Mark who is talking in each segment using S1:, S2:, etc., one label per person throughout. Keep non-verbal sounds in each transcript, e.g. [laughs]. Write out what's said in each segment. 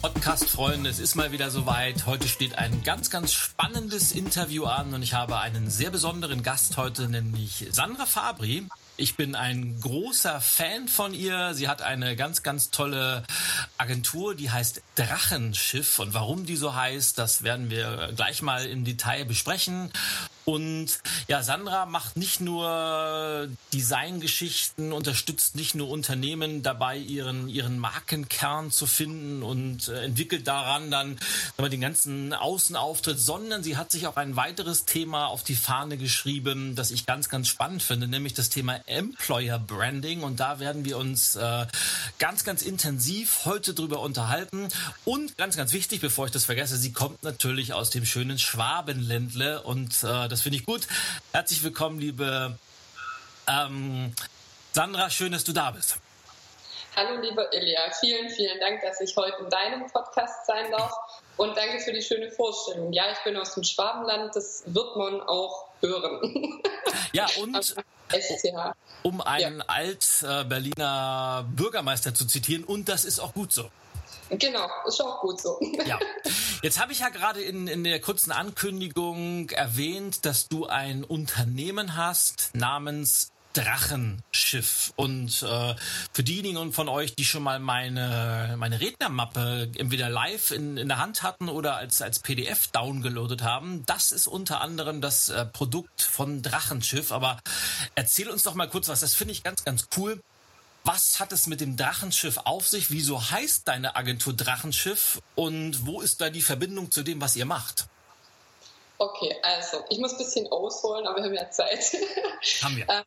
S1: Podcast-Freunde, es ist mal wieder soweit. Heute steht ein ganz, ganz spannendes Interview an und ich habe einen sehr besonderen Gast heute, nämlich Sandra Fabri. Ich bin ein großer Fan von ihr. Sie hat eine ganz, ganz tolle Agentur, die heißt Drachenschiff. Und warum die so heißt, das werden wir gleich mal im Detail besprechen. Und ja, Sandra macht nicht nur Designgeschichten, unterstützt nicht nur Unternehmen dabei, ihren, ihren Markenkern zu finden und äh, entwickelt daran dann mal, den ganzen Außenauftritt, sondern sie hat sich auch ein weiteres Thema auf die Fahne geschrieben, das ich ganz, ganz spannend finde, nämlich das Thema Employer Branding. Und da werden wir uns äh, ganz, ganz intensiv heute drüber unterhalten. Und ganz, ganz wichtig, bevor ich das vergesse, sie kommt natürlich aus dem schönen Schwabenländle und äh, das finde ich gut. Herzlich willkommen, liebe ähm, Sandra. Schön, dass du da bist.
S2: Hallo, liebe Ilja. Vielen, vielen Dank, dass ich heute in deinem Podcast sein darf. Und danke für die schöne Vorstellung. Ja, ich bin aus dem Schwabenland. Das wird man auch hören. [laughs]
S1: Ja, und um einen ja. Alt-Berliner Bürgermeister zu zitieren. Und das ist auch gut so.
S2: Genau, ist auch gut so.
S1: Ja. Jetzt habe ich ja gerade in, in der kurzen Ankündigung erwähnt, dass du ein Unternehmen hast namens Drachenschiff. Und äh, für diejenigen von euch, die schon mal meine, meine Rednermappe entweder live in, in der Hand hatten oder als, als PDF downgeloadet haben, das ist unter anderem das äh, Produkt von Drachenschiff. Aber erzähl uns doch mal kurz was, das finde ich ganz, ganz cool. Was hat es mit dem Drachenschiff auf sich? Wieso heißt deine Agentur Drachenschiff? Und wo ist da die Verbindung zu dem, was ihr macht?
S2: Okay, also ich muss ein bisschen ausholen, aber wir haben ja Zeit. [laughs]
S1: Haben wir.
S2: Ähm,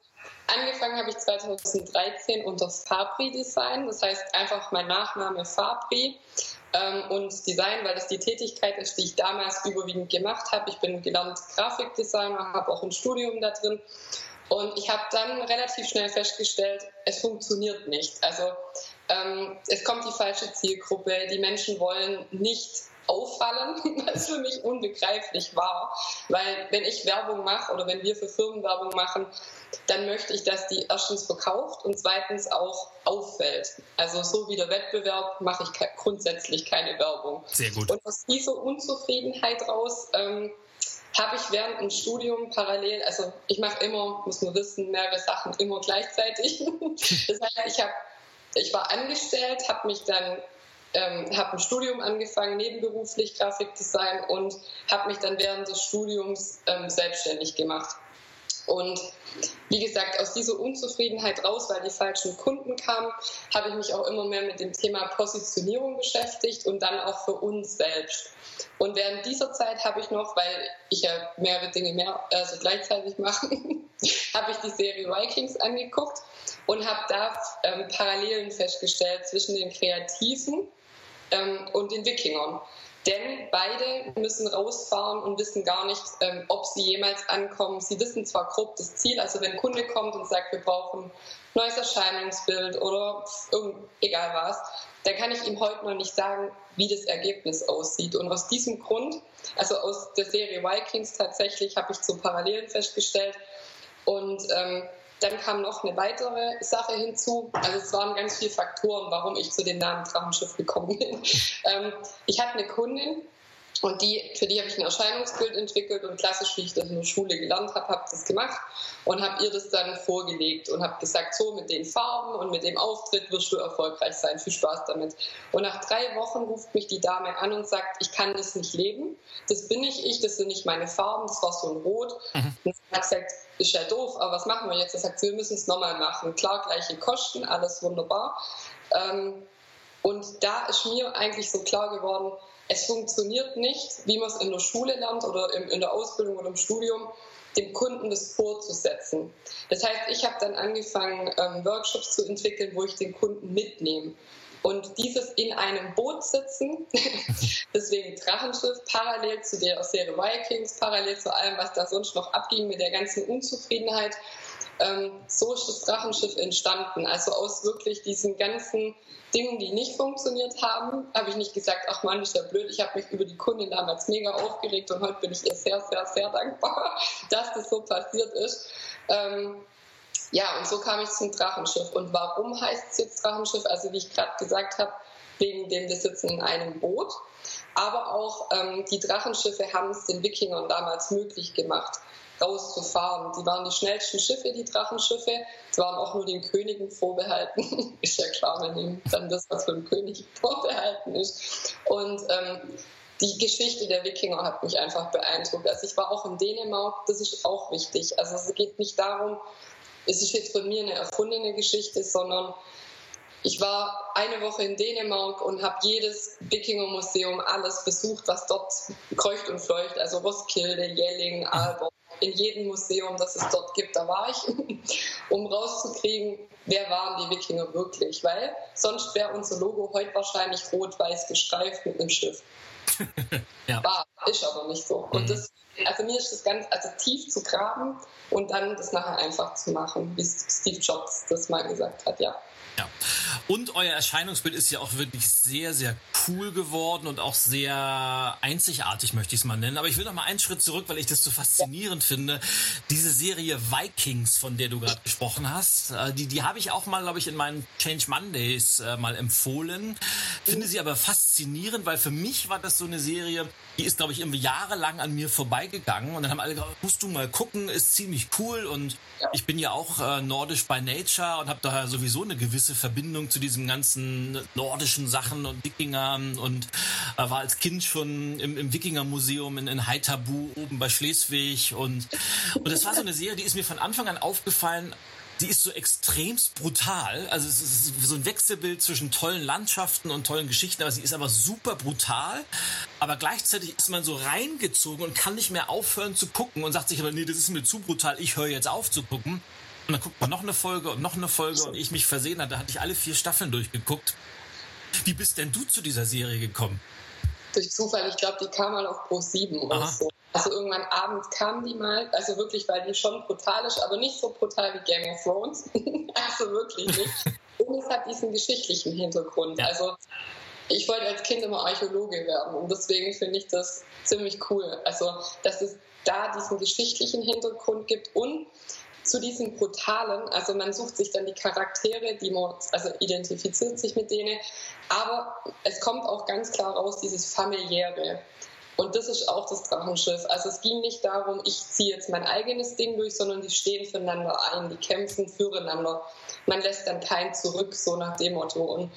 S2: angefangen habe ich 2013 unter Fabri Design, das heißt einfach mein Nachname Fabri ähm, und Design, weil das die Tätigkeit ist, die ich damals überwiegend gemacht habe. Ich bin gelernt Grafikdesigner, habe auch ein Studium da drin und ich habe dann relativ schnell festgestellt, es funktioniert nicht. Also ähm, es kommt die falsche Zielgruppe, die Menschen wollen nicht auffallen, [laughs] was für mich unbegreiflich war. Weil wenn ich Werbung mache oder wenn wir für Firmen Werbung machen, dann möchte ich, dass die erstens verkauft und zweitens auch auffällt. Also so wie der Wettbewerb mache ich grundsätzlich keine Werbung.
S1: Sehr gut.
S2: Und aus dieser Unzufriedenheit raus ähm, habe ich während dem Studium parallel, also ich mache immer, muss man wissen, mehrere Sachen immer gleichzeitig. [laughs] das heißt, ich, hab, ich war angestellt, habe mich dann ähm, habe ein Studium angefangen, nebenberuflich Grafikdesign und habe mich dann während des Studiums ähm, selbstständig gemacht. Und wie gesagt, aus dieser Unzufriedenheit raus, weil die falschen Kunden kamen, habe ich mich auch immer mehr mit dem Thema Positionierung beschäftigt und dann auch für uns selbst. Und während dieser Zeit habe ich noch, weil ich ja mehrere Dinge mehr, also gleichzeitig mache, [laughs] habe ich die Serie Vikings angeguckt und habe da ähm, Parallelen festgestellt zwischen den Kreativen ähm, und den Wikingern. Denn beide müssen rausfahren und wissen gar nicht, ähm, ob sie jemals ankommen. Sie wissen zwar grob das Ziel, also wenn ein Kunde kommt und sagt, wir brauchen ein neues Erscheinungsbild oder egal was, dann kann ich ihm heute noch nicht sagen, wie das Ergebnis aussieht. Und aus diesem Grund, also aus der Serie Vikings tatsächlich, habe ich so Parallelen festgestellt. Und ähm, dann kam noch eine weitere Sache hinzu. Also es waren ganz viele Faktoren, warum ich zu dem Namen Drachenschiff gekommen bin. [laughs] ähm, ich hatte eine Kundin, und die, für die habe ich ein Erscheinungsbild entwickelt und klassisch, wie ich das in der Schule gelernt habe, habe das gemacht und habe ihr das dann vorgelegt und habe gesagt, so mit den Farben und mit dem Auftritt wirst du erfolgreich sein. Viel Spaß damit. Und nach drei Wochen ruft mich die Dame an und sagt, ich kann das nicht leben. Das bin nicht ich, das sind nicht meine Farben, das war so ein Rot. Mhm. Und ich habe gesagt, ist ja doof, aber was machen wir jetzt? Er sagt, wir müssen es nochmal machen. Klar, gleiche Kosten, alles wunderbar. Ähm, und da ist mir eigentlich so klar geworden, es funktioniert nicht, wie man es in der Schule lernt oder in der Ausbildung oder im Studium, dem Kunden das vorzusetzen. Das heißt, ich habe dann angefangen, ähm, Workshops zu entwickeln, wo ich den Kunden mitnehme. Und dieses in einem Boot sitzen, [laughs] deswegen Drachenschiff parallel zu der Serie Vikings, parallel zu allem, was da sonst noch abging mit der ganzen Unzufriedenheit. Ähm, so ist das Drachenschiff entstanden. Also aus wirklich diesen ganzen Dingen, die nicht funktioniert haben, habe ich nicht gesagt, ach Mann, ist ja blöd. Ich habe mich über die Kundin damals mega aufgeregt und heute bin ich ihr sehr, sehr, sehr dankbar, [laughs] dass das so passiert ist. Ähm, ja, und so kam ich zum Drachenschiff. Und warum heißt es jetzt Drachenschiff? Also wie ich gerade gesagt habe, wegen dem wir sitzen in einem Boot. Aber auch ähm, die Drachenschiffe haben es den Wikingern damals möglich gemacht, rauszufahren. Die waren die schnellsten Schiffe, die Drachenschiffe. Es waren auch nur den Königen vorbehalten. [laughs] ist ja klar, nehmen dann das, was für den König [laughs] vorbehalten ist. Und ähm, die Geschichte der Wikinger hat mich einfach beeindruckt. Also ich war auch in Dänemark, das ist auch wichtig. Also es geht nicht darum, es ist jetzt von mir eine erfundene Geschichte, sondern ich war eine Woche in Dänemark und habe jedes Wikinger-Museum, alles besucht, was dort kreucht und fleucht. Also Roskilde, Jelling, Aalborg, in jedem Museum, das es dort gibt, da war ich, [laughs] um rauszukriegen, wer waren die Wikinger wirklich. Weil sonst wäre unser Logo heute wahrscheinlich rot-weiß gestreift mit einem Schiff. [laughs] ja. War, ist aber nicht so. Und mhm. das, also mir ist das ganz, also tief zu graben und dann das nachher einfach zu machen, wie Steve Jobs das mal gesagt hat, ja.
S1: Ja. Und euer Erscheinungsbild ist ja auch wirklich sehr, sehr cool geworden und auch sehr einzigartig, möchte ich es mal nennen. Aber ich will noch mal einen Schritt zurück, weil ich das so faszinierend finde. Diese Serie Vikings, von der du gerade gesprochen hast, äh, die, die habe ich auch mal, glaube ich, in meinen Change Mondays äh, mal empfohlen. Finde sie aber faszinierend, weil für mich war das so eine Serie, die ist, glaube ich, irgendwie jahrelang an mir vorbeigegangen. Und dann haben alle gesagt, musst du mal gucken, ist ziemlich cool. Und ich bin ja auch äh, nordisch by nature und habe daher sowieso eine gewisse Verbindung zu diesen ganzen nordischen Sachen und Wikingern und äh, war als Kind schon im, im Wikingermuseum in, in Haithabu oben bei Schleswig. Und, und das war so eine Serie, die ist mir von Anfang an aufgefallen, die ist so extremst brutal. Also es ist so ein Wechselbild zwischen tollen Landschaften und tollen Geschichten, aber sie ist aber super brutal. Aber gleichzeitig ist man so reingezogen und kann nicht mehr aufhören zu gucken und sagt sich aber, nee, das ist mir zu brutal, ich höre jetzt auf zu gucken. Und dann guckt man noch eine Folge und noch eine Folge und ich mich versehen hatte, da hatte ich alle vier Staffeln durchgeguckt. Wie bist denn du zu dieser Serie gekommen?
S2: Durch Zufall, ich glaube, die kam mal auf Pro 7 oder so. Also irgendwann abends kam die mal, also wirklich, weil die schon brutal ist, aber nicht so brutal wie Game of Thrones. [laughs] also wirklich nicht. [laughs] Und es hat diesen geschichtlichen Hintergrund. Ja. Also ich wollte als Kind immer Archäologe werden und deswegen finde ich das ziemlich cool. Also, dass es da diesen geschichtlichen Hintergrund gibt und zu diesem brutalen, also man sucht sich dann die Charaktere, die man, also identifiziert sich mit denen, aber es kommt auch ganz klar raus, dieses familiäre. Und das ist auch das Drachenschiff. Also es ging nicht darum, ich ziehe jetzt mein eigenes Ding durch, sondern die stehen füreinander ein, die kämpfen füreinander. Man lässt dann keinen zurück, so nach dem Motto. Und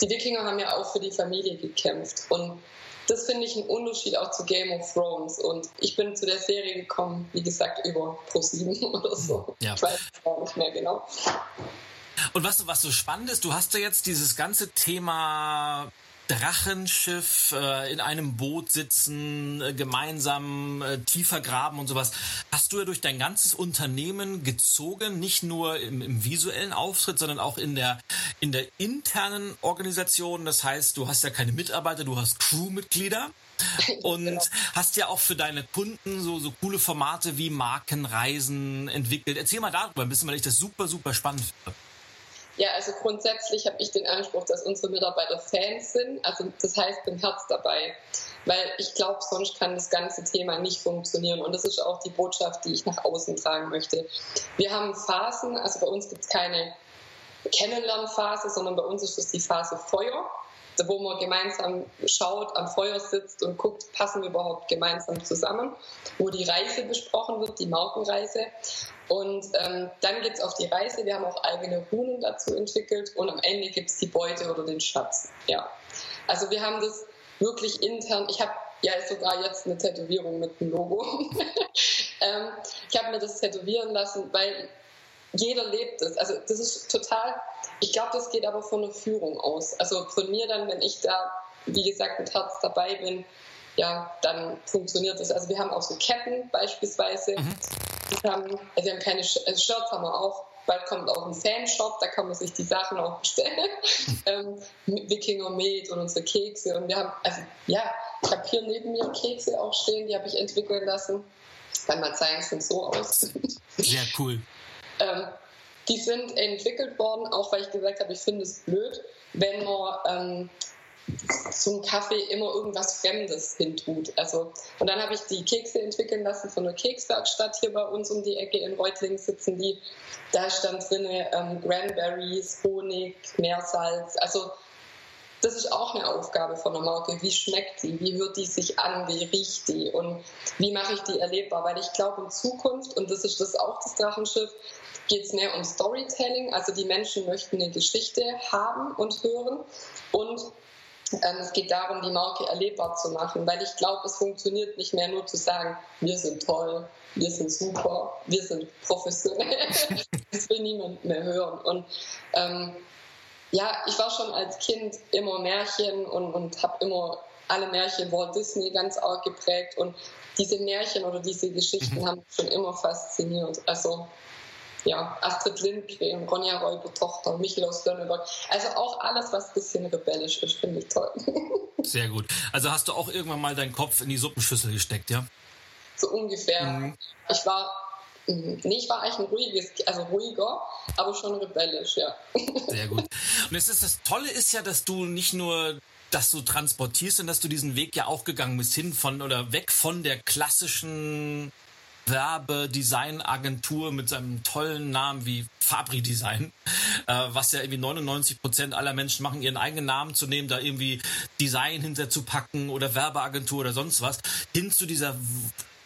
S2: die Wikinger haben ja auch für die Familie gekämpft. Und das finde ich ein Unterschied auch zu Game of Thrones. Und ich bin zu der Serie gekommen, wie gesagt, über Pro7 [laughs] oder so. Ja. Ich weiß es gar nicht mehr genau.
S1: Und was, was so spannend ist, du hast ja jetzt dieses ganze Thema Drachenschiff äh, in einem Boot sitzen, äh, gemeinsam äh, tiefer graben und sowas. Hast du ja durch dein ganzes Unternehmen gezogen, nicht nur im, im, visuellen Auftritt, sondern auch in der, in der internen Organisation. Das heißt, du hast ja keine Mitarbeiter, du hast Crewmitglieder. [laughs] Und genau. hast ja auch für deine Kunden so, so coole Formate wie Markenreisen entwickelt. Erzähl mal darüber ein bisschen, weil ich das super, super spannend finde.
S2: Ja, also grundsätzlich habe ich den Anspruch, dass unsere Mitarbeiter Fans sind. Also das heißt, bin Herz dabei. Weil ich glaube, sonst kann das ganze Thema nicht funktionieren. Und das ist auch die Botschaft, die ich nach außen tragen möchte. Wir haben Phasen, also bei uns gibt es keine Kennenlernphase, sondern bei uns ist das die Phase Feuer wo man gemeinsam schaut, am Feuer sitzt und guckt, passen wir überhaupt gemeinsam zusammen, wo die Reise besprochen wird, die Markenreise. Und ähm, dann es auf die Reise. Wir haben auch eigene Runen dazu entwickelt und am Ende gibt es die Beute oder den Schatz. Ja. Also wir haben das wirklich intern. Ich habe ja sogar jetzt eine Tätowierung mit dem Logo. [laughs] ähm, ich habe mir das tätowieren lassen, weil jeder lebt es. Also das ist total, ich glaube, das geht aber von der Führung aus. Also von mir dann, wenn ich da, wie gesagt, mit Herz dabei bin, ja, dann funktioniert das. Also wir haben auch so Ketten beispielsweise. Mhm. Wir haben, also wir haben keine Sh also Shirts haben wir auch. Bald kommt auch ein Fanshop, da kann man sich die Sachen auch bestellen. [laughs] ähm, Wikinger Med und unsere Kekse. Und wir haben, also ja, ich habe hier neben mir Kekse auch stehen, die habe ich entwickeln lassen. Kann man zeigen, sind so aus.
S1: Sehr cool.
S2: ähm, die sind entwickelt worden, auch weil ich gesagt habe, ich finde es blöd, wenn man ähm, zum Kaffee immer irgendwas Fremdes hintut. Also, und dann habe ich die Kekse entwickeln lassen von der Kekswerkstatt hier bei uns um die Ecke in Reutlingen sitzen die. Da stand drin ähm, Cranberries, Honig, Meersalz. Also das ist auch eine Aufgabe von der Marke. Wie schmeckt die? Wie hört die sich an? Wie riecht die? Und wie mache ich die erlebbar? Weil ich glaube, in Zukunft, und das ist das auch das Drachenschiff, geht es mehr um Storytelling. Also die Menschen möchten eine Geschichte haben und hören. Und ähm, es geht darum, die Marke erlebbar zu machen, weil ich glaube, es funktioniert nicht mehr nur zu sagen, wir sind toll, wir sind super, wir sind professionell. [laughs] das will niemand mehr hören. Und ähm, ja, ich war schon als Kind immer Märchen und, und habe immer alle Märchen Walt Disney ganz arg geprägt und diese Märchen oder diese Geschichten mhm. haben mich schon immer fasziniert. Also ja, Astrid Lindgren, Ronja Räuber Tochter, Michael aus Lönneberg. Also auch alles, was ein bisschen rebellisch ist, finde ich toll. [laughs]
S1: Sehr gut. Also hast du auch irgendwann mal deinen Kopf in die Suppenschüssel gesteckt, ja?
S2: So ungefähr. Mhm. Ich war, mhm, nee, ich war eigentlich ein ruhiges, also ruhiger, aber schon rebellisch, ja.
S1: Sehr gut. Und es ist, das Tolle ist ja, dass du nicht nur das du transportierst und dass du diesen Weg ja auch gegangen bist hin von oder weg von der klassischen Werbedesignagentur mit seinem tollen Namen wie Fabri Design, äh, was ja irgendwie 99 Prozent aller Menschen machen, ihren eigenen Namen zu nehmen, da irgendwie Design hinterzupacken oder Werbeagentur oder sonst was, hin zu dieser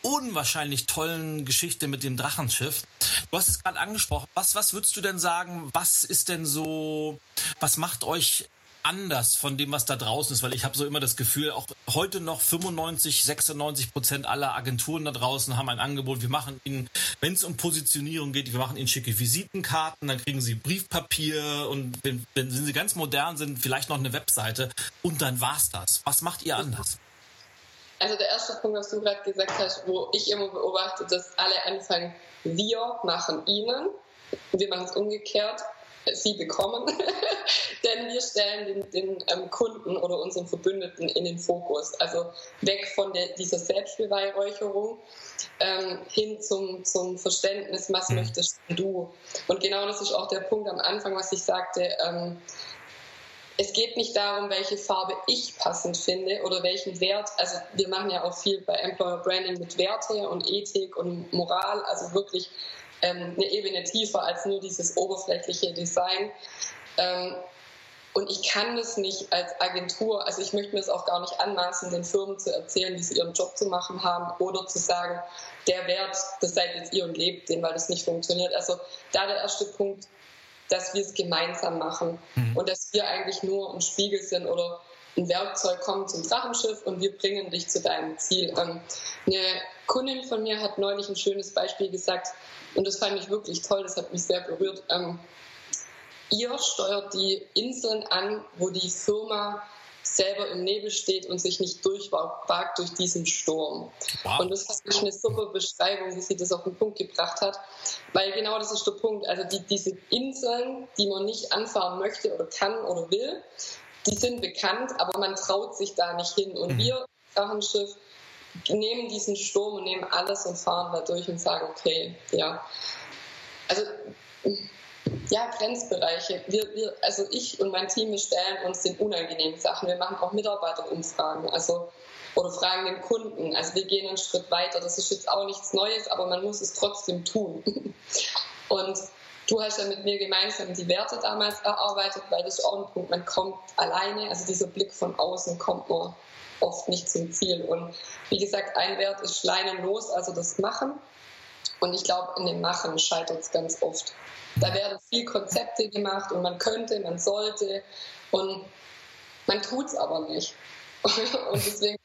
S1: unwahrscheinlich tollen Geschichte mit dem Drachenschiff. Du hast es gerade angesprochen. Was, was würdest du denn sagen? Was ist denn so, was macht euch anders von dem, was da draußen ist, weil ich habe so immer das Gefühl, auch heute noch 95, 96 Prozent aller Agenturen da draußen haben ein Angebot. Wir machen ihnen, wenn es um Positionierung geht, wir machen ihnen schicke Visitenkarten, dann kriegen sie Briefpapier und wenn, wenn sie ganz modern sind, vielleicht noch eine Webseite und dann war's das. Was macht ihr anders?
S2: Also der erste Punkt, was du gerade gesagt hast, wo ich immer beobachte, dass alle anfangen, wir machen ihnen, wir machen es umgekehrt sie bekommen, [laughs] denn wir stellen den, den ähm, Kunden oder unseren Verbündeten in den Fokus. Also weg von der, dieser Selbstbeweihräucherung ähm, hin zum, zum Verständnis, was mhm. möchtest du? Und genau das ist auch der Punkt am Anfang, was ich sagte. Ähm, es geht nicht darum, welche Farbe ich passend finde oder welchen Wert. Also wir machen ja auch viel bei Employer Branding mit Werte und Ethik und Moral, also wirklich ähm, eine Ebene tiefer als nur dieses oberflächliche Design. Ähm, und ich kann das nicht als Agentur, also ich möchte mir das auch gar nicht anmaßen, den Firmen zu erzählen, wie sie ihren Job zu machen haben oder zu sagen, der Wert, das seid jetzt ihr und lebt den, weil das nicht funktioniert. Also da der erste Punkt, dass wir es gemeinsam machen mhm. und dass wir eigentlich nur ein Spiegel sind oder ein Werkzeug kommt zum Drachenschiff und wir bringen dich zu deinem Ziel. Ähm, eine Kundin von mir hat neulich ein schönes Beispiel gesagt und das fand ich wirklich toll, das hat mich sehr berührt. Ähm, ihr steuert die Inseln an, wo die Firma selber im Nebel steht und sich nicht durchwagt durch diesen Sturm. Wow. Und das fand ich eine super Beschreibung, wie sie das auf den Punkt gebracht hat. Weil genau das ist der Punkt. Also die, diese Inseln, die man nicht anfahren möchte oder kann oder will, die sind bekannt, aber man traut sich da nicht hin. Und mhm. wir, Drachenschiff, nehmen diesen Sturm und nehmen alles und fahren da durch und sagen, okay, ja. Also, ja, Grenzbereiche. Wir, wir, also ich und mein Team, wir stellen uns den unangenehmen Sachen. Wir machen auch Mitarbeiterumfragen, also oder fragen den Kunden. Also wir gehen einen Schritt weiter. Das ist jetzt auch nichts Neues, aber man muss es trotzdem tun. [laughs] Und Du hast ja mit mir gemeinsam die Werte damals erarbeitet, weil das ist auch ein Punkt, man kommt alleine, also dieser Blick von außen kommt man oft nicht zum Ziel. Und wie gesagt, ein Wert ist leinenlos, also das Machen. Und ich glaube, in dem Machen scheitert es ganz oft. Da werden viel Konzepte gemacht und man könnte, man sollte und man tut es aber nicht. [laughs] Und deswegen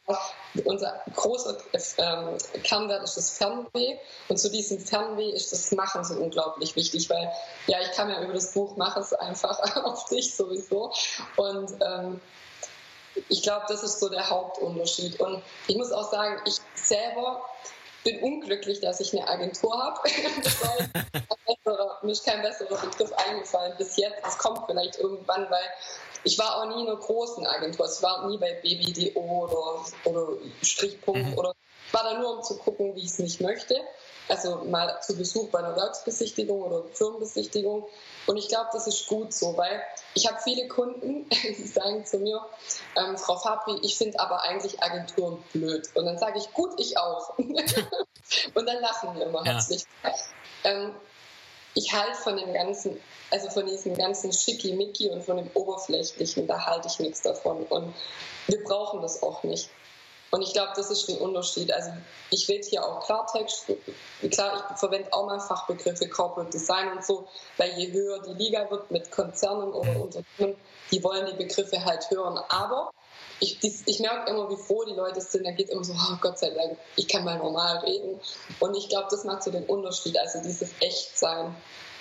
S2: unser großer ähm, Kernwert ist das Fernweh. Und zu diesem Fernweh ist das Machen so unglaublich wichtig, weil ja, ich kann ja über das Buch machen es einfach [laughs] auf dich sowieso. Und ähm, ich glaube, das ist so der Hauptunterschied. Und ich muss auch sagen, ich selber bin unglücklich, dass ich eine Agentur habe. [laughs] mir ist kein besserer Begriff eingefallen bis jetzt. Es kommt vielleicht irgendwann, weil ich war auch nie in einer großen Agentur. Ich war nie bei BBDO oder, oder Strichpunkt mhm. oder ich war da nur, um zu gucken, wie ich es nicht möchte. Also mal zu Besuch bei einer Werksbesichtigung oder Firmenbesichtigung. Und ich glaube, das ist gut so, weil ich habe viele Kunden, [laughs] die sagen zu mir, ähm, Frau Fabri, ich finde aber eigentlich Agenturen blöd. Und dann sage ich, gut, ich auch. [laughs] und dann lachen wir immer ja. herzlich. Ähm, ich halte von dem ganzen, also von diesem ganzen Schickimicki und von dem Oberflächlichen, da halte ich nichts davon. Und wir brauchen das auch nicht. Und ich glaube, das ist ein Unterschied. Also ich rede hier auch Klartext. Klar, ich verwende auch mal Fachbegriffe Corporate Design und so, weil je höher die Liga wird mit Konzernen oder mhm. Unternehmen, die wollen die Begriffe halt hören. Aber ich, ich merke immer, wie froh die Leute sind. Da geht immer so, oh Gott sei Dank, ich kann mal normal reden. Und ich glaube, das macht so den Unterschied. Also dieses Echtsein,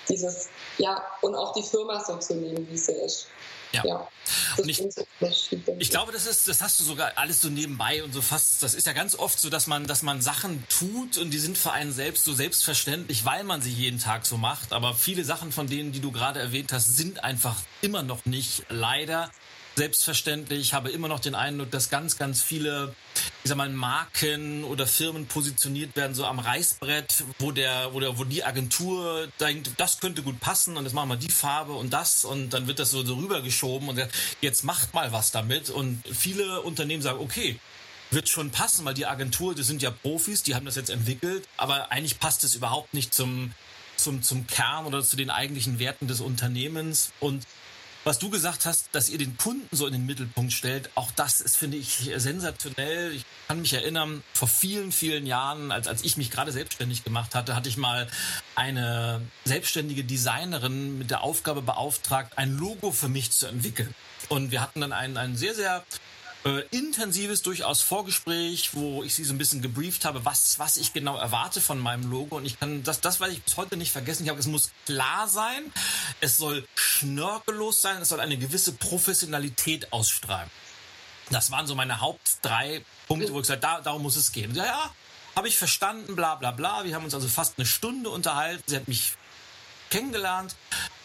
S2: dieses, ja, und auch die Firma so zu nehmen, wie sie ist.
S1: Ja. ja. Und ich, ich glaube, das ist, das hast du sogar alles so nebenbei und so fast. Das ist ja ganz oft so, dass man, dass man Sachen tut und die sind für einen selbst so selbstverständlich, weil man sie jeden Tag so macht. Aber viele Sachen von denen, die du gerade erwähnt hast, sind einfach immer noch nicht leider selbstverständlich. Ich habe immer noch den Eindruck, dass ganz, ganz viele, ich sag mal, Marken oder Firmen positioniert werden, so am Reißbrett, wo der, wo der, wo die Agentur denkt, das könnte gut passen und jetzt machen wir die Farbe und das und dann wird das so, so rübergeschoben und jetzt macht mal was damit. Und viele Unternehmen sagen, okay, wird schon passen, weil die Agentur, das sind ja Profis, die haben das jetzt entwickelt, aber eigentlich passt es überhaupt nicht zum, zum, zum Kern oder zu den eigentlichen Werten des Unternehmens. Und was du gesagt hast, dass ihr den Kunden so in den Mittelpunkt stellt, auch das ist, finde ich, sensationell. Ich kann mich erinnern, vor vielen, vielen Jahren, als, als ich mich gerade selbstständig gemacht hatte, hatte ich mal eine selbstständige Designerin mit der Aufgabe beauftragt, ein Logo für mich zu entwickeln. Und wir hatten dann einen, einen sehr, sehr äh, intensives durchaus Vorgespräch, wo ich sie so ein bisschen gebrieft habe, was, was ich genau erwarte von meinem Logo. Und ich kann, das, das werde ich bis heute nicht vergessen. Ich habe, es muss klar sein, es soll schnörkellos sein, es soll eine gewisse Professionalität ausstrahlen. Das waren so meine Haupt drei Punkte, wo ich gesagt da, darum muss es gehen. Ja, ja, habe ich verstanden, bla bla bla. Wir haben uns also fast eine Stunde unterhalten. Sie hat mich kennengelernt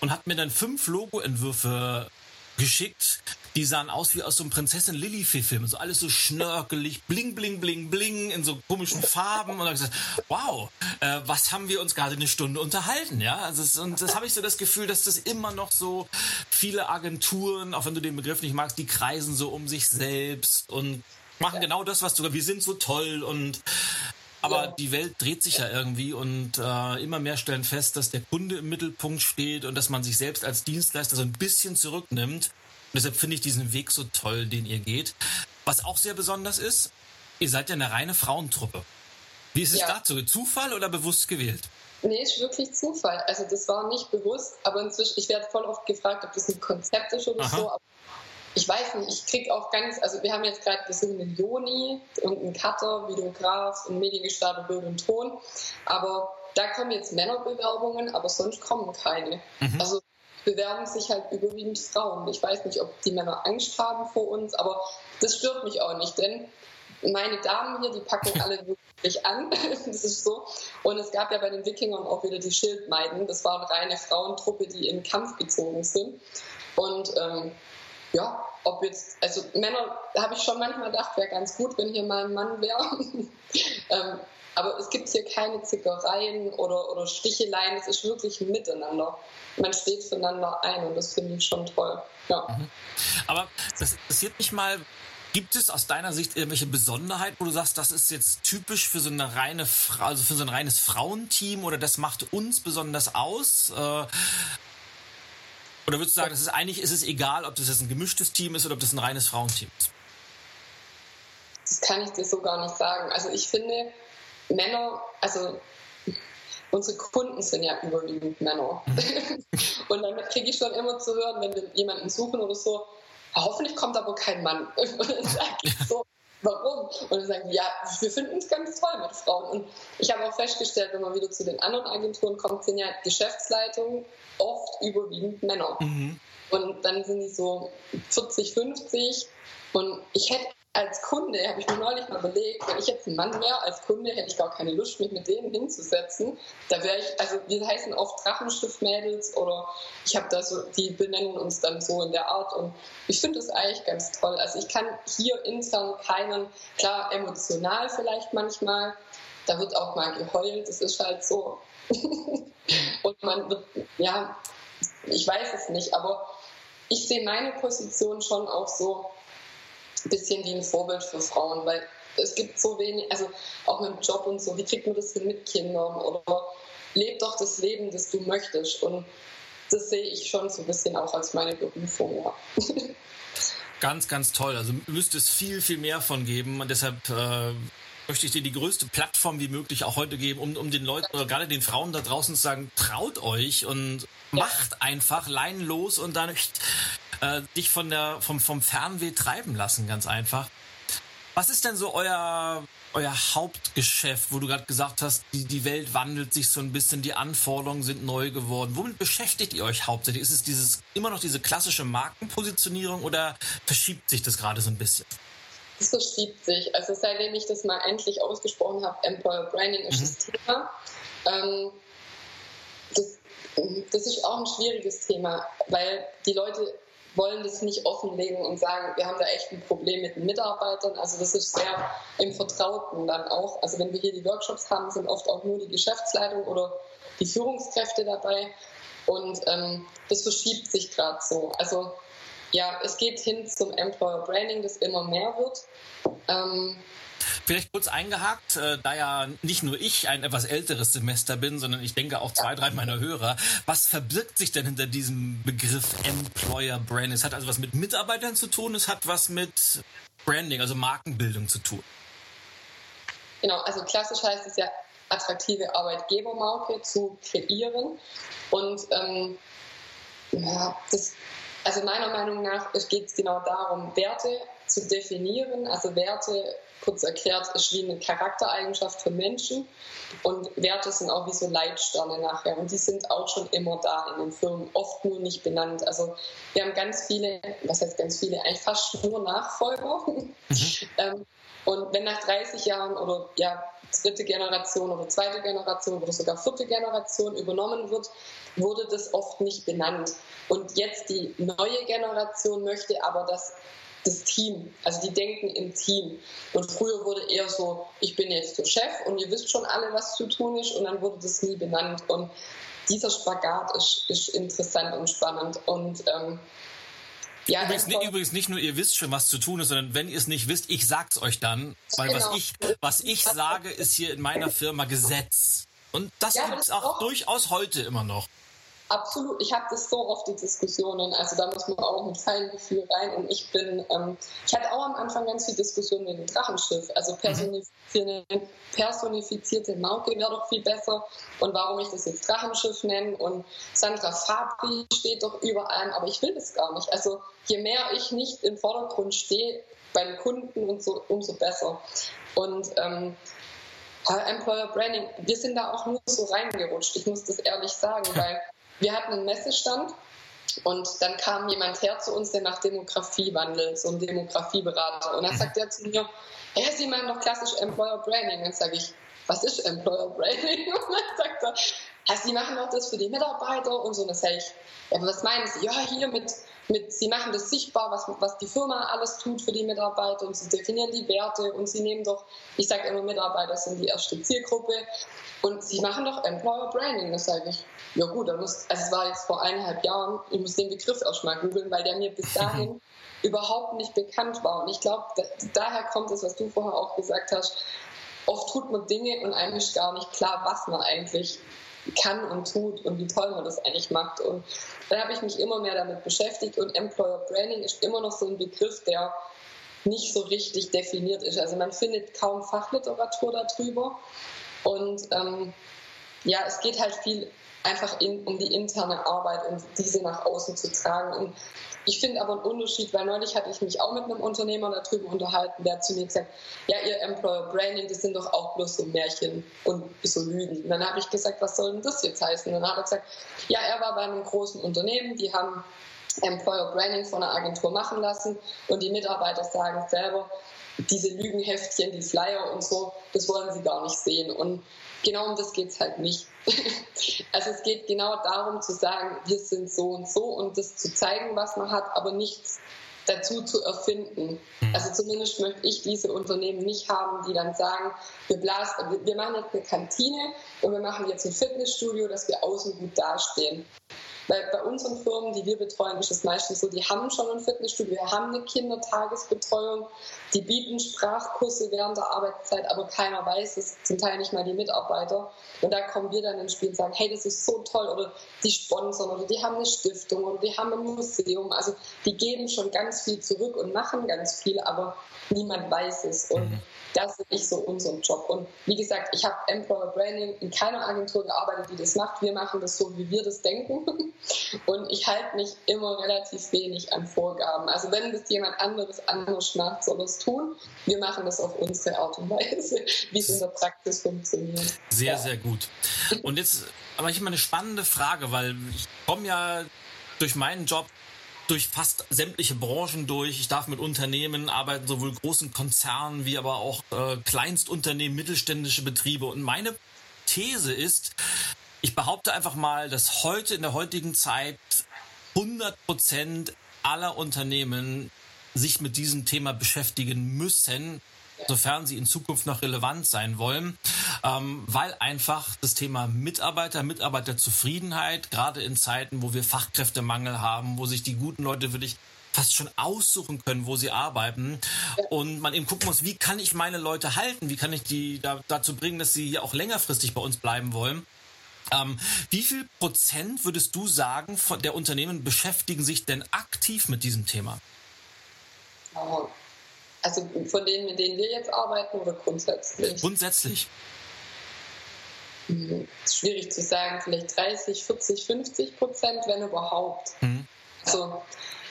S1: und hat mir dann fünf Logo-Entwürfe geschickt. Die sahen aus wie aus so einem Prinzessin Lilifee-Film. So alles so schnörkelig, bling, bling, bling, bling, in so komischen Farben. Und dann habe ich gesagt, wow, äh, was haben wir uns gerade eine Stunde unterhalten, ja? Also es, und das habe ich so das Gefühl, dass das immer noch so viele Agenturen, auch wenn du den Begriff nicht magst, die kreisen so um sich selbst und machen genau das, was du, wir sind so toll und aber ja. die Welt dreht sich ja irgendwie und äh, immer mehr stellen fest, dass der Kunde im Mittelpunkt steht und dass man sich selbst als Dienstleister so ein bisschen zurücknimmt. Und deshalb finde ich diesen Weg so toll, den ihr geht. Was auch sehr besonders ist, ihr seid ja eine reine Frauentruppe. Wie ist es ja. dazu? Zufall oder bewusst gewählt?
S2: Nee, ist wirklich Zufall. Also das war nicht bewusst, aber inzwischen, ich werde voll oft gefragt, ob das ein Konzept ist oder Aha. so. Aber ich weiß nicht, ich kriege auch ganz, also wir haben jetzt gerade, wir sind einen Joni und einen Cutter, Videograf und Mediengestalter, Bild und Ton, aber da kommen jetzt Männerbewerbungen, aber sonst kommen keine. Mhm. Also bewerben sich halt überwiegend Frauen. Ich weiß nicht, ob die Männer Angst haben vor uns, aber das stört mich auch nicht, denn meine Damen hier, die packen alle [laughs] wirklich an. [laughs] das ist so. Und es gab ja bei den Wikingern auch wieder die Schildmeiden. Das war eine reine Frauentruppe, die in Kampf gezogen sind. Und ähm, ja, ob jetzt, also Männer, habe ich schon manchmal gedacht, wäre ganz gut, wenn hier mal ein Mann wäre. [laughs] ähm, aber es gibt hier keine Zickereien oder, oder Sticheleien, es ist wirklich ein Miteinander. Man steht füreinander ein und das finde ich schon toll. Ja. Mhm.
S1: Aber das interessiert mich mal, Gibt es aus deiner Sicht irgendwelche Besonderheiten, wo du sagst, das ist jetzt typisch für so eine reine, also für so ein reines Frauenteam oder das macht uns besonders aus? Äh, oder würdest du sagen, das ist eigentlich ist es egal, ob das jetzt ein gemischtes Team ist oder ob das ein reines Frauenteam ist?
S2: Das kann ich dir so gar nicht sagen. Also ich finde, Männer, also unsere Kunden sind ja überwiegend Männer. Mhm. [laughs] Und damit kriege ich schon immer zu hören, wenn wir jemanden suchen oder so, hoffentlich kommt aber kein Mann. [laughs] Und dann sage ich so, warum? Und dann sagen die, ja, wir finden es ganz toll mit Frauen. Und ich habe auch festgestellt, wenn man wieder zu den anderen Agenturen kommt, sind ja Geschäftsleitungen oft überwiegend Männer. Mhm. Und dann sind die so 40, 50. Und ich hätte als Kunde, habe ich mir neulich mal überlegt, wenn ich jetzt ein Mann wäre als Kunde, hätte ich gar keine Lust, mich mit denen hinzusetzen. Da wäre ich, also wir heißen oft Drachenschiff-Mädels oder ich habe da so, die benennen uns dann so in der Art und ich finde das eigentlich ganz toll. Also ich kann hier intern keinen, klar emotional vielleicht manchmal, da wird auch mal geheult, das ist halt so. [laughs] und man wird, ja, ich weiß es nicht, aber ich sehe meine Position schon auch so, bisschen wie ein Vorbild für Frauen, weil es gibt so wenig, also auch mit dem Job und so, wie kriegt man das hin mit Kindern oder lebt doch das Leben, das du möchtest und das sehe ich schon so ein bisschen auch als meine Berufung, [laughs] ja.
S1: Ganz, ganz toll. Also müsste es viel, viel mehr von geben und deshalb äh, möchte ich dir die größte Plattform wie möglich auch heute geben, um, um den Leuten oder gerade den Frauen da draußen zu sagen, traut euch und macht einfach, leinen los und dann äh, dich von der, vom, vom Fernweh treiben lassen, ganz einfach. Was ist denn so euer, euer Hauptgeschäft, wo du gerade gesagt hast, die, die Welt wandelt sich so ein bisschen, die Anforderungen sind neu geworden. Womit beschäftigt ihr euch hauptsächlich? Ist es dieses, immer noch diese klassische Markenpositionierung oder verschiebt sich das gerade so ein bisschen?
S2: Es verschiebt sich. Also seitdem ich das mal endlich ausgesprochen habe, Employer Branding ist mhm. das Thema. Ähm, das, das ist auch ein schwieriges Thema, weil die Leute wollen das nicht offenlegen und sagen, wir haben da echt ein Problem mit den Mitarbeitern. Also das ist sehr im Vertrauten dann auch. Also wenn wir hier die Workshops haben, sind oft auch nur die Geschäftsleitung oder die Führungskräfte dabei. Und ähm, das verschiebt sich gerade so. Also ja, es geht hin zum Employer Branding, das immer mehr wird. Ähm,
S1: Vielleicht kurz eingehakt, äh, da ja nicht nur ich ein etwas älteres Semester bin, sondern ich denke auch zwei, drei meiner Hörer. Was verbirgt sich denn hinter diesem Begriff Employer Branding? Es hat also was mit Mitarbeitern zu tun, es hat was mit Branding, also Markenbildung zu tun.
S2: Genau, also klassisch heißt es ja, attraktive Arbeitgebermarke zu kreieren. Und ähm, ja, das, also meiner Meinung nach geht es genau darum, Werte zu definieren. Also Werte kurz erklärt, ist wie eine Charaktereigenschaft für Menschen. Und Werte sind auch wie so Leitsterne nachher. Und die sind auch schon immer da in den Firmen, oft nur nicht benannt. Also wir haben ganz viele, was heißt ganz viele, eigentlich fast nur Nachfolger. Mhm. [laughs] ähm, und wenn nach 30 Jahren oder ja, dritte Generation oder zweite Generation oder sogar vierte Generation übernommen wird, wurde das oft nicht benannt. Und jetzt die neue Generation möchte aber, dass das Team. Also die denken im Team. Und früher wurde eher so, ich bin jetzt der Chef und ihr wisst schon alle, was zu tun ist und dann wurde das nie benannt. Und dieser Spagat ist, ist interessant und spannend. Und ähm,
S1: ja, übrigens, nicht, übrigens nicht nur ihr wisst schon, was zu tun ist, sondern wenn ihr es nicht wisst, ich sag's euch dann, weil genau. was ich was ich sage, ist hier in meiner Firma Gesetz. Und das ja, gibt es auch, auch durchaus heute immer noch.
S2: Absolut, ich habe das so oft die Diskussionen, also da muss man auch mit Feingefühl rein. Und ich bin, ähm, ich hatte auch am Anfang ganz viel Diskussion mit dem Drachenschiff, also personifizierte, personifizierte Marke wäre doch viel besser. Und warum ich das jetzt Drachenschiff nenne. Und Sandra Fabri steht doch überall, aber ich will das gar nicht, also je mehr ich nicht im Vordergrund stehe beim Kunden und so, umso besser. Und ähm, Employer Branding, wir sind da auch nur so reingerutscht, ich muss das ehrlich sagen, [laughs] weil wir hatten einen Messestand und dann kam jemand her zu uns, der nach Demografiewandel, so ein Demografieberater. Und dann sagt er zu mir, ja, Sie meinen doch klassisch Employer Branding. Dann sage ich, was ist Employer Branding? [laughs] Und dann sagt er, ja, Sie machen doch das für die Mitarbeiter und so. Und dann sage ich, ja, was meinen Sie? Ja, hier mit, mit Sie machen das sichtbar, was, was die Firma alles tut für die Mitarbeiter und Sie definieren die Werte und Sie nehmen doch, ich sage immer, Mitarbeiter sind die erste Zielgruppe und Sie machen doch Employer Branding. Das sage ich, ja gut, dann muss, also es war jetzt vor eineinhalb Jahren, ich muss den Begriff auch schon mal googeln, weil der mir bis [laughs] dahin überhaupt nicht bekannt war. Und ich glaube, da, daher kommt es, was du vorher auch gesagt hast. Oft tut man Dinge und einem ist gar nicht klar, was man eigentlich kann und tut und wie toll man das eigentlich macht. Und dann habe ich mich immer mehr damit beschäftigt und Employer Branding ist immer noch so ein Begriff, der nicht so richtig definiert ist. Also man findet kaum Fachliteratur darüber. Und ähm, ja, es geht halt viel einfach in, um die interne Arbeit und diese nach außen zu tragen. Und ich finde aber einen Unterschied, weil neulich hatte ich mich auch mit einem Unternehmer darüber unterhalten, der zu mir gesagt, ja, ihr Employer Branding, das sind doch auch bloß so Märchen und so Lügen. Und dann habe ich gesagt, was soll denn das jetzt heißen? Und dann hat er gesagt, ja, er war bei einem großen Unternehmen, die haben Employer Branding von einer Agentur machen lassen und die Mitarbeiter sagen selber, diese Lügenheftchen, die Flyer und so, das wollen sie gar nicht sehen. Und genau um das geht es halt nicht. [laughs] also es geht genau darum zu sagen, wir sind so und so und das zu zeigen, was man hat, aber nichts dazu zu erfinden. Mhm. Also zumindest möchte ich diese Unternehmen nicht haben, die dann sagen, wir, blasen, wir machen jetzt eine Kantine und wir machen jetzt ein Fitnessstudio, dass wir außen gut dastehen. Weil bei unseren Firmen, die wir betreuen, ist es meistens so, die haben schon ein Fitnessstudio, wir haben eine Kindertagesbetreuung, die bieten Sprachkurse während der Arbeitszeit, aber keiner weiß es, zum Teil nicht mal die Mitarbeiter. Und da kommen wir dann ins Spiel und sagen, hey, das ist so toll oder die sponsern oder die haben eine Stiftung oder die haben ein Museum. Also die geben schon ganz viel zurück und machen ganz viel, aber niemand weiß es. Und mhm. Das ist nicht so unser Job. Und wie gesagt, ich habe Employer Branding in keiner Agentur gearbeitet, die das macht. Wir machen das so, wie wir das denken. [laughs] Und ich halte mich immer relativ wenig an Vorgaben. Also wenn das jemand anderes anders macht, soll es tun. Wir machen das auf unsere Art und Weise, [laughs] wie es in der Praxis funktioniert.
S1: Sehr, ja. sehr gut. Und jetzt aber ich habe eine spannende Frage, weil ich komme ja durch meinen Job durch fast sämtliche Branchen durch. Ich darf mit Unternehmen arbeiten, sowohl großen Konzernen wie aber auch äh, Kleinstunternehmen, mittelständische Betriebe. Und meine These ist, ich behaupte einfach mal, dass heute in der heutigen Zeit 100 Prozent aller Unternehmen sich mit diesem Thema beschäftigen müssen, sofern sie in Zukunft noch relevant sein wollen, ähm, weil einfach das Thema Mitarbeiter, Mitarbeiterzufriedenheit, gerade in Zeiten, wo wir Fachkräftemangel haben, wo sich die guten Leute wirklich fast schon aussuchen können, wo sie arbeiten und man eben gucken muss, wie kann ich meine Leute halten, wie kann ich die da, dazu bringen, dass sie auch längerfristig bei uns bleiben wollen. Ähm, wie viel Prozent würdest du sagen, von der Unternehmen beschäftigen sich denn aktiv mit diesem Thema?
S2: Oh, also von denen, mit denen wir jetzt arbeiten oder grundsätzlich?
S1: Grundsätzlich.
S2: Mhm. Schwierig zu sagen, vielleicht 30, 40, 50 Prozent, wenn überhaupt. Mhm. Also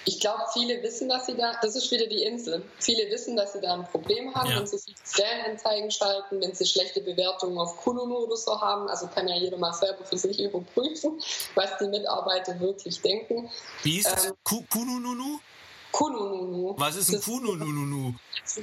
S2: ich glaube, viele wissen, dass sie da, das ist wieder die Insel, viele wissen, dass sie da ein Problem haben, ja. wenn sie sich Stellenanzeigen schalten, wenn sie schlechte Bewertungen auf Kununu oder so haben. Also kann ja jeder mal selber für sich überprüfen, was die Mitarbeiter wirklich denken.
S1: Wie ist ähm, Kununu?
S2: Kununu.
S1: Was ist ein Kununu?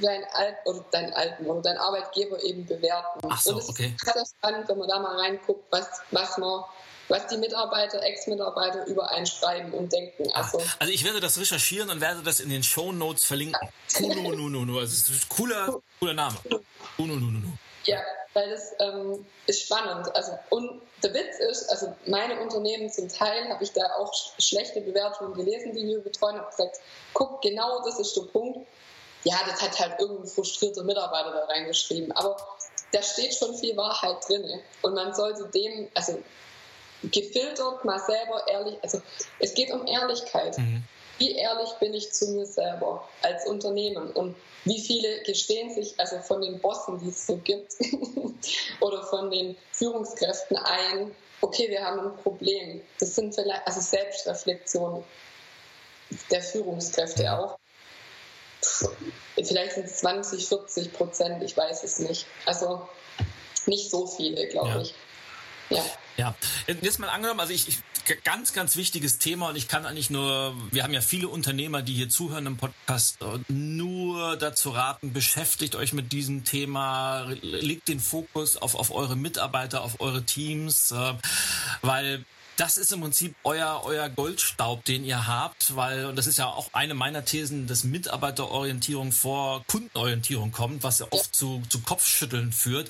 S2: Dein Alt oder deinen alten oder dein Arbeitgeber eben bewerten.
S1: Ach so, Und es okay.
S2: ist sehr spannend, wenn man da mal reinguckt, was, was man was die Mitarbeiter, Ex-Mitarbeiter über einen schreiben und denken.
S1: Also, also ich werde das recherchieren und werde das in den Show Notes verlinken. Kununu, also das ist cooler, cooler Name. Kununu.
S2: Ja, weil das ähm, ist spannend. Also, und der Witz ist, also meine Unternehmen zum Teil habe ich da auch schlechte Bewertungen gelesen, die wir betreuen, habe gesagt, guck, genau das ist der Punkt. Ja, das hat halt irgendein frustrierter Mitarbeiter da reingeschrieben. Aber da steht schon viel Wahrheit drin. Und man sollte dem, also gefiltert mal selber ehrlich, also es geht um Ehrlichkeit. Mhm. Wie ehrlich bin ich zu mir selber als Unternehmen und wie viele gestehen sich also von den Bossen, die es so gibt, [laughs] oder von den Führungskräften ein, okay, wir haben ein Problem. Das sind vielleicht, also Selbstreflexion der Führungskräfte auch. Vielleicht sind es 20, 40 Prozent, ich weiß es nicht. Also nicht so viele, glaube ja. ich.
S1: Ja. Ja, jetzt mal angenommen, also ich, ich ganz, ganz wichtiges Thema und ich kann eigentlich nur, wir haben ja viele Unternehmer, die hier zuhören im Podcast, nur dazu raten, beschäftigt euch mit diesem Thema, legt den Fokus auf, auf eure Mitarbeiter, auf eure Teams, äh, weil das ist im Prinzip euer, euer Goldstaub, den ihr habt, weil, und das ist ja auch eine meiner Thesen, dass Mitarbeiterorientierung vor Kundenorientierung kommt, was ja oft zu, zu Kopfschütteln führt,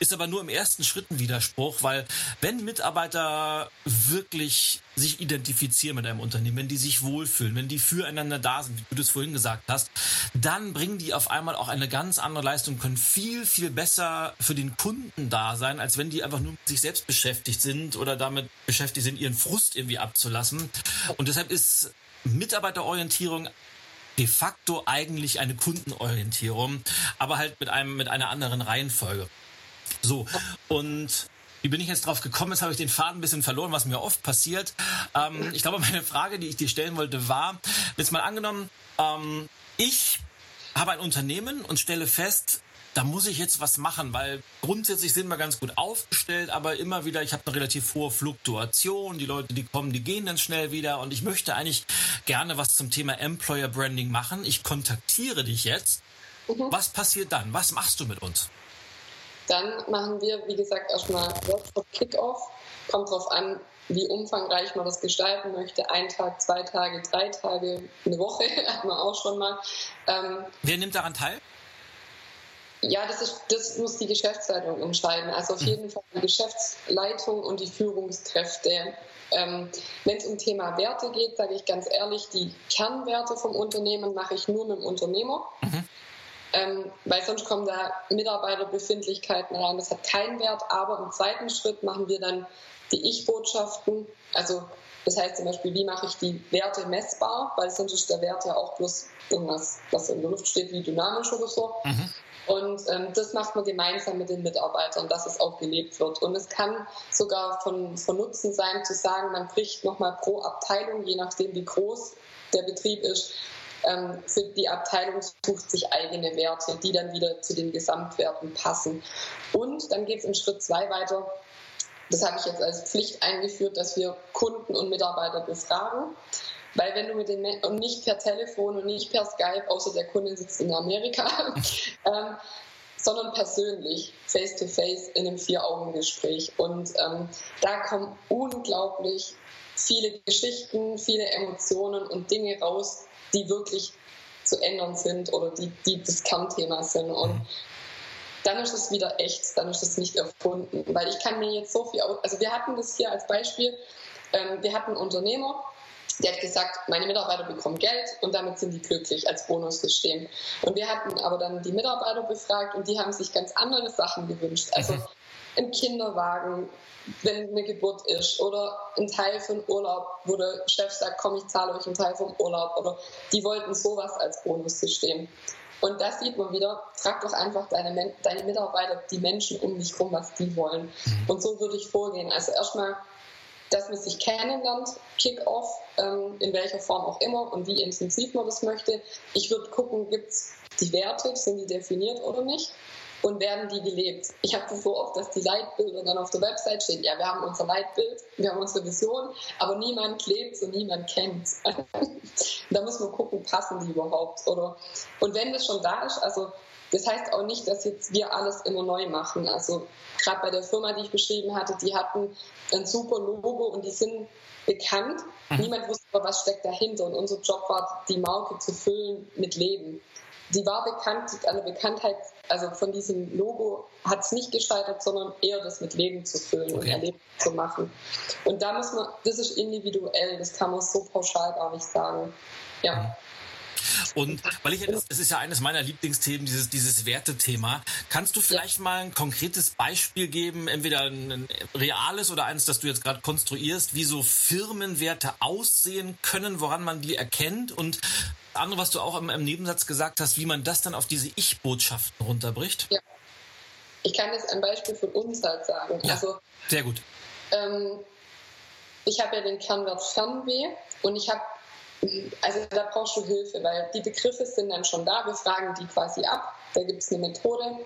S1: ist aber nur im ersten Schritt ein Widerspruch, weil wenn Mitarbeiter wirklich sich identifizieren mit einem Unternehmen, wenn die sich wohlfühlen, wenn die füreinander da sind, wie du das vorhin gesagt hast, dann bringen die auf einmal auch eine ganz andere Leistung, können viel, viel besser für den Kunden da sein, als wenn die einfach nur mit sich selbst beschäftigt sind oder damit beschäftigt sind, ihren Frust irgendwie abzulassen. Und deshalb ist Mitarbeiterorientierung de facto eigentlich eine Kundenorientierung, aber halt mit einem, mit einer anderen Reihenfolge. So. Und wie bin ich jetzt drauf gekommen? Jetzt habe ich den Faden ein bisschen verloren, was mir oft passiert. Ähm, ich glaube, meine Frage, die ich dir stellen wollte, war, jetzt mal angenommen, ähm, ich habe ein Unternehmen und stelle fest, da muss ich jetzt was machen, weil grundsätzlich sind wir ganz gut aufgestellt, aber immer wieder, ich habe eine relativ hohe Fluktuation, die Leute, die kommen, die gehen dann schnell wieder und ich möchte eigentlich gerne was zum Thema Employer Branding machen. Ich kontaktiere dich jetzt Mhm. Was passiert dann? Was machst du mit uns?
S2: Dann machen wir, wie gesagt, erstmal Workshop Kickoff. Kommt darauf an, wie umfangreich man das gestalten möchte. Ein Tag, zwei Tage, drei Tage, eine Woche [laughs] hat man auch schon mal.
S1: Ähm, Wer nimmt daran teil?
S2: Ja, das, ist, das muss die Geschäftsleitung entscheiden. Also auf mhm. jeden Fall die Geschäftsleitung und die Führungskräfte. Ähm, Wenn es um Thema Werte geht, sage ich ganz ehrlich, die Kernwerte vom Unternehmen mache ich nur mit dem Unternehmer. Mhm. Ähm, weil sonst kommen da Mitarbeiterbefindlichkeiten rein. Das hat keinen Wert. Aber im zweiten Schritt machen wir dann die Ich-Botschaften. Also das heißt zum Beispiel, wie mache ich die Werte messbar, weil sonst ist der Wert ja auch bloß irgendwas, was in der Luft steht, wie dynamisch oder so. Mhm. Und ähm, das macht man gemeinsam mit den Mitarbeitern, dass es auch gelebt wird. Und es kann sogar von, von Nutzen sein, zu sagen, man bricht nochmal pro Abteilung, je nachdem wie groß der Betrieb ist, ähm, für die Abteilung sucht sich eigene Werte, die dann wieder zu den Gesamtwerten passen. Und dann geht es in Schritt zwei weiter. Das habe ich jetzt als Pflicht eingeführt, dass wir Kunden und Mitarbeiter befragen. Weil wenn du mit den und nicht per Telefon und nicht per Skype, außer der Kunde sitzt in Amerika, [laughs] ähm, sondern persönlich, face to face in einem Vier-Augen-Gespräch. Und ähm, da kommen unglaublich viele Geschichten, viele Emotionen und Dinge raus, die wirklich zu ändern sind oder die, die das Kernthema sind. Und mhm. dann ist es wieder echt, dann ist es nicht erfunden. Weil ich kann mir jetzt so viel, also wir hatten das hier als Beispiel, ähm, wir hatten einen Unternehmer, der hat gesagt, meine Mitarbeiter bekommen Geld und damit sind die glücklich als Bonussystem. Und wir hatten aber dann die Mitarbeiter befragt und die haben sich ganz andere Sachen gewünscht. Also mhm. Ein Kinderwagen, wenn eine Geburt ist oder ein Teil von Urlaub, wo der Chef sagt, komm, ich zahle euch einen Teil vom Urlaub oder die wollten sowas als Bonussystem. Und das sieht man wieder, frag doch einfach deine, deine Mitarbeiter, die Menschen um dich rum, was die wollen. Mhm. Und so würde ich vorgehen. Also erstmal dass man sich kennenlernt, Kick-Off, ähm, in welcher Form auch immer und wie intensiv man das möchte. Ich würde gucken, gibt es die Werte, sind die definiert oder nicht? Und werden die gelebt? Ich habe das so oft, dass die Leitbilder dann auf der Website stehen. Ja, wir haben unser Leitbild, wir haben unsere Vision, aber niemand lebt und niemand kennt. [laughs] da muss man gucken, passen die überhaupt? Oder, und wenn das schon da ist, also das heißt auch nicht, dass jetzt wir alles immer neu machen. Also gerade bei der Firma, die ich beschrieben hatte, die hatten ein super Logo und die sind bekannt. Mhm. Niemand wusste aber, was steckt dahinter. Und unser Job war, die Marke zu füllen mit Leben. Die war bekannt, an der Bekanntheit, also von diesem Logo hat es nicht gescheitert, sondern eher das mit Leben zu füllen okay. und Erleben zu machen. Und da muss man, das ist individuell, das kann man so pauschal gar nicht sagen. Ja. Mhm.
S1: Und weil ich, es ist ja eines meiner Lieblingsthemen, dieses, dieses Wertethema. Kannst du vielleicht mal ein konkretes Beispiel geben, entweder ein reales oder eines, das du jetzt gerade konstruierst, wie so Firmenwerte aussehen können, woran man die erkennt und andere, was du auch im, im Nebensatz gesagt hast, wie man das dann auf diese Ich-Botschaften runterbricht? Ja.
S2: Ich kann jetzt ein Beispiel von uns halt sagen.
S1: Ja, also, sehr gut.
S2: Ähm, ich habe ja den Kernwert Fernweh und ich habe also da brauchst du Hilfe, weil die Begriffe sind dann schon da. Wir fragen die quasi ab. Da gibt es eine Methode,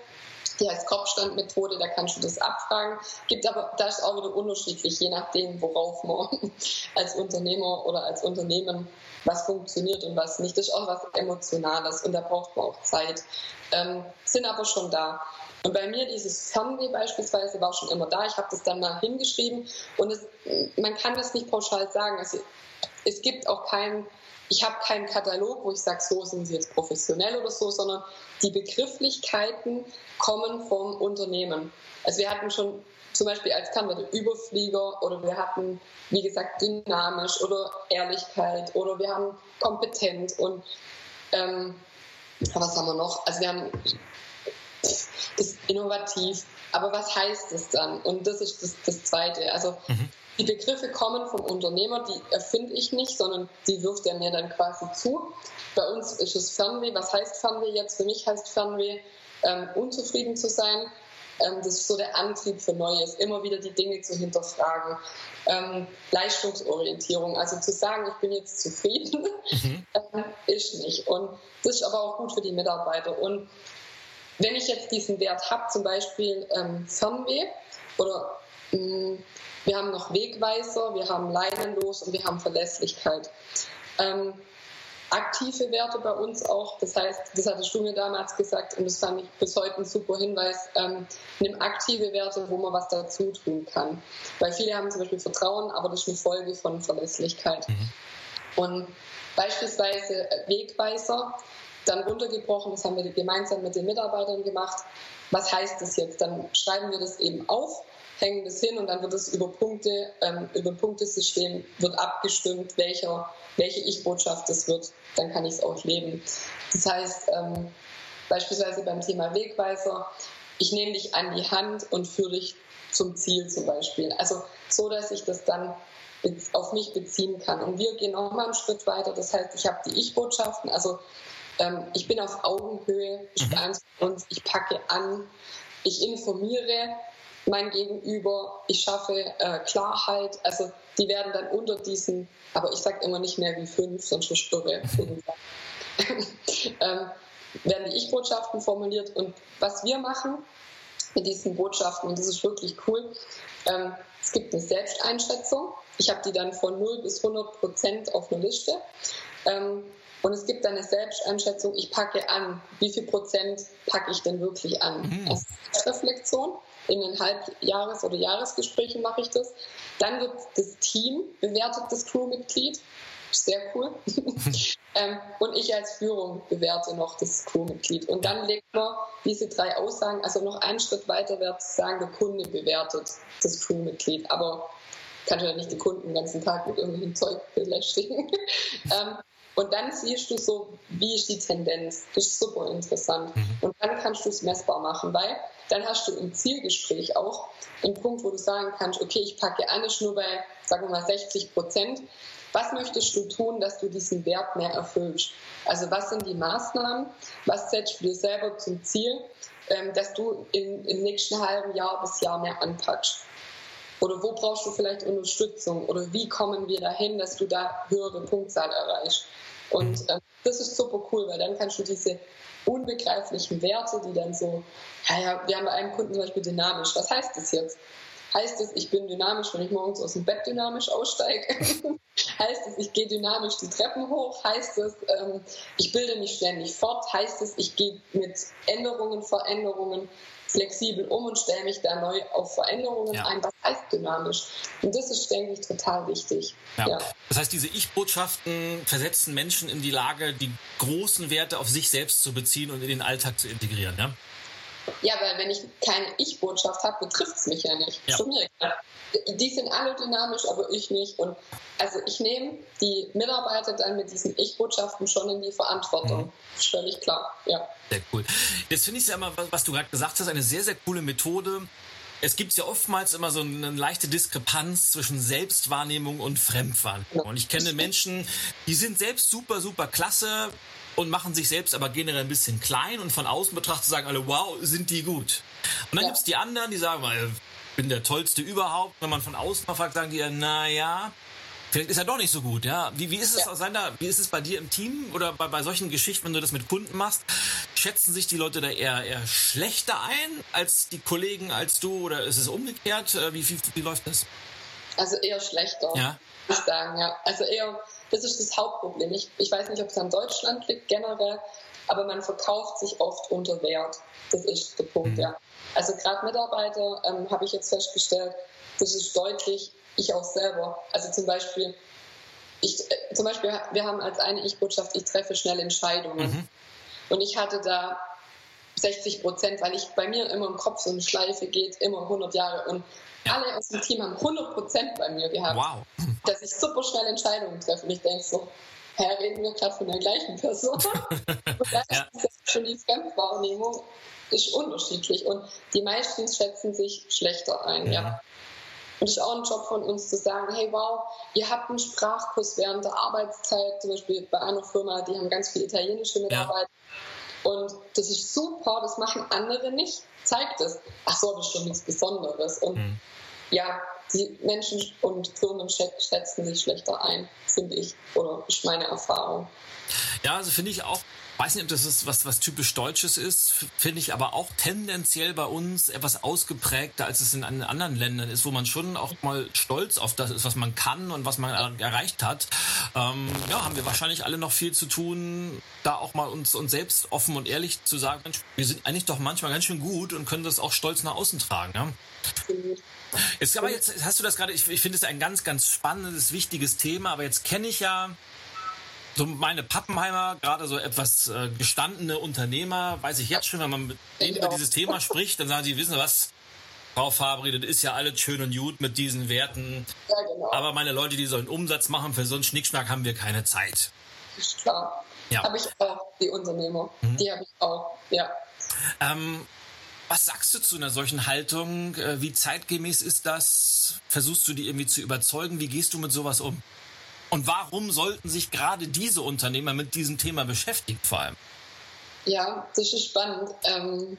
S2: die heißt Kopfstandmethode, da kannst du das abfragen. Gibt aber, da ist auch wieder unterschiedlich, je nachdem, worauf man [laughs] als Unternehmer oder als Unternehmen was funktioniert und was nicht. Das ist auch was Emotionales und da braucht man auch Zeit. Ähm, sind aber schon da. Und bei mir dieses Fernweh beispielsweise war schon immer da. Ich habe das dann mal hingeschrieben und es, man kann das nicht pauschal sagen. Also es gibt auch keinen, ich habe keinen Katalog, wo ich sage, so sind sie jetzt professionell oder so, sondern die Begrifflichkeiten kommen vom Unternehmen. Also wir hatten schon zum Beispiel als Kandidat Überflieger oder wir hatten, wie gesagt, dynamisch oder Ehrlichkeit oder wir haben kompetent und ähm, was haben wir noch? Also wir haben das innovativ. Aber was heißt das dann? Und das ist das, das Zweite. Also mhm. Die Begriffe kommen vom Unternehmer, die erfinde ich nicht, sondern die wirft er mir dann quasi zu. Bei uns ist es Fernweh. Was heißt Fernweh jetzt? Für mich heißt Fernweh, ähm, unzufrieden zu sein. Ähm, das ist so der Antrieb für Neues, immer wieder die Dinge zu hinterfragen. Ähm, Leistungsorientierung, also zu sagen, ich bin jetzt zufrieden, mhm. [laughs] ähm, ist nicht. Und das ist aber auch gut für die Mitarbeiter. Und wenn ich jetzt diesen Wert habe, zum Beispiel ähm, Fernweh oder mh, mm, wir haben noch Wegweiser, wir haben Leinenlos und wir haben Verlässlichkeit. Ähm, aktive Werte bei uns auch. Das heißt, das hattest du mir damals gesagt und das fand ich bis heute ein super Hinweis. Ähm, nimm aktive Werte, wo man was dazu tun kann. Weil viele haben zum Beispiel Vertrauen, aber das ist eine Folge von Verlässlichkeit. Mhm. Und beispielsweise Wegweiser, dann runtergebrochen, das haben wir gemeinsam mit den Mitarbeitern gemacht. Was heißt das jetzt? Dann schreiben wir das eben auf hängen das hin und dann wird es über Punkte, ähm, über Punktesystem wird abgestimmt, welcher, welche Ich-Botschaft das wird. Dann kann ich es auch leben. Das heißt, ähm, beispielsweise beim Thema Wegweiser, ich nehme dich an die Hand und führe dich zum Ziel zum Beispiel. Also so, dass ich das dann auf mich beziehen kann. Und wir gehen noch mal einen Schritt weiter. Das heißt, ich habe die Ich-Botschaften, also ähm, ich bin auf Augenhöhe, ich uns, ich packe an, ich informiere, mein Gegenüber, ich schaffe äh, Klarheit. Also die werden dann unter diesen, aber ich sage immer nicht mehr wie fünf, sonst verstöre [laughs] ähm, werden die Ich-Botschaften formuliert. Und was wir machen mit diesen Botschaften, und das ist wirklich cool, ähm, es gibt eine Selbsteinschätzung. Ich habe die dann von 0 bis 100 Prozent auf eine Liste. Ähm, und es gibt eine Selbsteinschätzung, ich packe an. Wie viel Prozent packe ich denn wirklich an? Mhm. Als Reflexion in den Halbjahres- oder Jahresgesprächen mache ich das. Dann wird das Team bewertet, das Crewmitglied. Sehr cool. [laughs] ähm, und ich als Führung bewerte noch das Crewmitglied. Und dann legt man diese drei Aussagen, also noch einen Schritt weiter wäre zu sagen, der Kunde bewertet das Crewmitglied. Aber kann ja nicht die Kunden den ganzen Tag mit irgendwelchen Zeug belästigen. [laughs] ähm, und dann siehst du so, wie ist die Tendenz. Das ist super interessant. Mhm. Und dann kannst du es messbar machen, weil dann hast du im Zielgespräch auch einen Punkt, wo du sagen kannst, okay, ich packe ist nur bei, sagen wir mal, 60 Prozent. Was möchtest du tun, dass du diesen Wert mehr erfüllst? Also was sind die Maßnahmen? Was setzt du dir selber zum Ziel, ähm, dass du in, im nächsten halben Jahr bis Jahr mehr anpackst? Oder wo brauchst du vielleicht Unterstützung? Oder wie kommen wir dahin, dass du da höhere Punktzahl erreichst? Und äh, das ist super cool, weil dann kannst du diese unbegreiflichen Werte, die dann so, ja, ja, wir haben bei einem Kunden zum Beispiel dynamisch. Was heißt das jetzt? Heißt es, ich bin dynamisch, wenn ich morgens aus dem Bett dynamisch aussteige? [laughs] heißt es, ich gehe dynamisch die Treppen hoch? Heißt es, ähm, ich bilde mich ständig fort? Heißt es, ich gehe mit Änderungen, Veränderungen flexibel um und stelle mich da neu auf Veränderungen ja. ein. Was heißt dynamisch? Und das ist, denke ich, total wichtig.
S1: Ja. ja. Das heißt, diese Ich-Botschaften versetzen Menschen in die Lage, die großen Werte auf sich selbst zu beziehen und in den Alltag zu integrieren. Ja?
S2: Ja, weil wenn ich keine Ich-Botschaft habe, betrifft es mich ja nicht. Ja. Mir Die sind alle dynamisch, aber ich nicht. Und also ich nehme die Mitarbeiter dann mit diesen Ich-Botschaften schon in die Verantwortung. Mhm. Völlig klar, ja.
S1: Sehr cool. Jetzt finde ich es ja immer, was du gerade gesagt hast, eine sehr, sehr coole Methode. Es gibt ja oftmals immer so eine leichte Diskrepanz zwischen Selbstwahrnehmung und Fremdwahrnehmung. Und ich kenne Menschen, die sind selbst super, super klasse, und machen sich selbst aber generell ein bisschen klein und von außen betrachtet sagen alle, wow, sind die gut. Und dann ja. es die anderen, die sagen, ich bin der Tollste überhaupt. Wenn man von außen mal fragt, sagen die ja, naja, vielleicht ist er doch nicht so gut, ja. Wie, wie ist es ja. aus seiner, wie ist es bei dir im Team oder bei, bei solchen Geschichten, wenn du das mit Kunden machst? Schätzen sich die Leute da eher, eher schlechter ein als die Kollegen, als du oder ist es umgekehrt? Äh, wie, wie, wie läuft das?
S2: Also eher schlechter, ja. ich sagen, ja. Also eher das ist das Hauptproblem. Ich, ich weiß nicht, ob es an Deutschland liegt generell, aber man verkauft sich oft unter Wert. Das ist der Punkt, mhm. ja. Also gerade Mitarbeiter ähm, habe ich jetzt festgestellt, das ist deutlich, ich auch selber. Also zum Beispiel, ich, äh, zum Beispiel, wir haben als eine Ich-Botschaft, ich treffe schnell Entscheidungen. Mhm. Und ich hatte da 60 Prozent, weil ich bei mir immer im Kopf so eine Schleife geht, immer 100 Jahre. Und alle aus dem Team haben 100 Prozent bei mir gehabt. Wow. Dass ich super schnell Entscheidungen treffe. Und ich denke so, hä, reden wir gerade von der gleichen Person? [laughs] und da ja. ist schon die Fremdwahrnehmung ist unterschiedlich. Und die meisten schätzen sich schlechter ein, ja. ja. Und es ist auch ein Job von uns zu sagen, hey wow, ihr habt einen Sprachkurs während der Arbeitszeit, zum Beispiel bei einer Firma, die haben ganz viele italienische Mitarbeiter. Ja. Und das ist super, das machen andere nicht zeigt es, ach so, das ist schon nichts Besonderes. Und mhm. ja, die Menschen und Firmen schätzen sich schlechter ein, finde ich, oder ist meine Erfahrung.
S1: Ja, also finde ich auch weiß nicht, ob das ist was, was typisch Deutsches ist, finde ich aber auch tendenziell bei uns etwas ausgeprägter, als es in anderen Ländern ist, wo man schon auch mal stolz auf das ist, was man kann und was man erreicht hat. ähm, ja, haben wir wahrscheinlich alle noch viel zu tun, da auch mal uns, uns selbst offen und ehrlich zu sagen, Mensch, wir sind eigentlich doch manchmal ganz schön gut und können das auch stolz nach außen tragen. Ja? Jetzt, aber jetzt hast du das gerade, ich, ich finde es ein ganz, ganz spannendes, wichtiges Thema, aber jetzt kenne ich ja so meine Pappenheimer, gerade so etwas äh, gestandene Unternehmer, weiß ich jetzt schon, wenn man mit denen über dieses Thema [laughs] spricht, dann sagen sie, wissen Sie was, Frau Fabri, das ist ja alles schön und gut mit diesen Werten. Ja, genau. Aber meine Leute, die sollen Umsatz machen, für so einen Schnickschnack haben wir keine Zeit.
S2: Ist klar. Ja. Habe ich auch, die Unternehmer. Mhm. Die habe ich auch, ja.
S1: Ähm, was sagst du zu einer solchen Haltung? Äh, wie zeitgemäß ist das? Versuchst du die irgendwie zu überzeugen? Wie gehst du mit sowas um? Und warum sollten sich gerade diese Unternehmer mit diesem Thema beschäftigen, vor allem?
S2: Ja, das ist spannend. Ähm,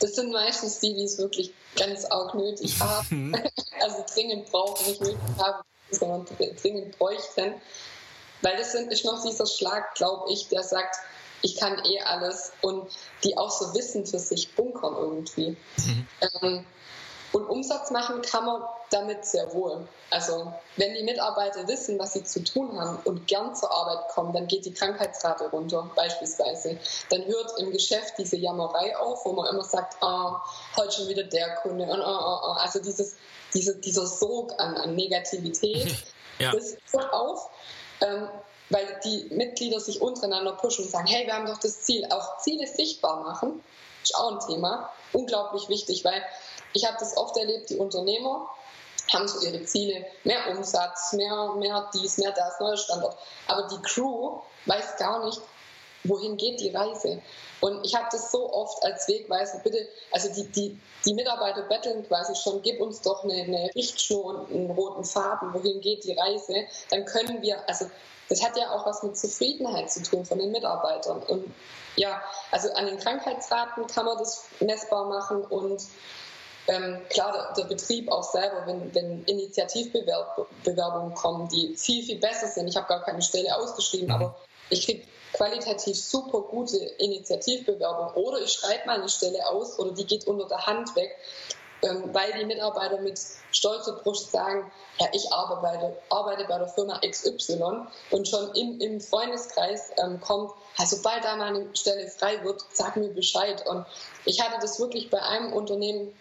S2: das sind meistens die, die es wirklich ganz arg nötig haben. [laughs] Mhm. [laughs] also dringend brauchen, nicht nötig haben, sondern dringend bräuchten. Weil das sind, ist noch dieser Schlag, glaube ich, der sagt, ich kann eh alles und die auch so Wissen für sich bunkern irgendwie. Mhm. Ähm, und Umsatz machen kann man damit sehr wohl. Also wenn die Mitarbeiter wissen, was sie zu tun haben und gern zur Arbeit kommen, dann geht die Krankheitsrate runter beispielsweise. Dann hört im Geschäft diese Jammerei auf, wo man immer sagt, ah, heute schon wieder der Kunde. Und, ah, ah, ah. Also dieses, diese, dieser Sog an, an Negativität, [laughs] ja. das hört auf. Ähm, weil die Mitglieder sich untereinander pushen und sagen, hey, wir haben doch das Ziel. Auch Ziele sichtbar machen, ist auch ein Thema. Unglaublich wichtig, weil ich habe das oft erlebt, die Unternehmer haben so ihre Ziele, mehr Umsatz, mehr, mehr dies, mehr das, neuer Standort. Aber die Crew weiß gar nicht, wohin geht die Reise. Und ich habe das so oft als Wegweiser, bitte, also die, die, die Mitarbeiter betteln quasi schon, gib uns doch eine, eine Richtschnur und einen roten Faden, wohin geht die Reise, dann können wir, also das hat ja auch was mit Zufriedenheit zu tun von den Mitarbeitern. Und ja, also an den Krankheitsraten kann man das messbar machen und ähm, klar, der, der, Betrieb auch selber, wenn, wenn Initiativbewerbungen kommen, die viel, viel besser sind. Ich habe gar keine Stelle ausgeschrieben, mhm. aber ich kriege qualitativ super gute Initiativbewerbungen oder ich schreibe mal eine Stelle aus oder die geht unter der Hand weg, ähm, weil die Mitarbeiter mit stolzer Brust sagen, ja, ich arbeite bei der, arbeite bei der Firma XY und schon im, im Freundeskreis ähm, kommt, also sobald da mal eine Stelle frei wird, sag mir Bescheid. Und ich hatte das wirklich bei einem Unternehmen,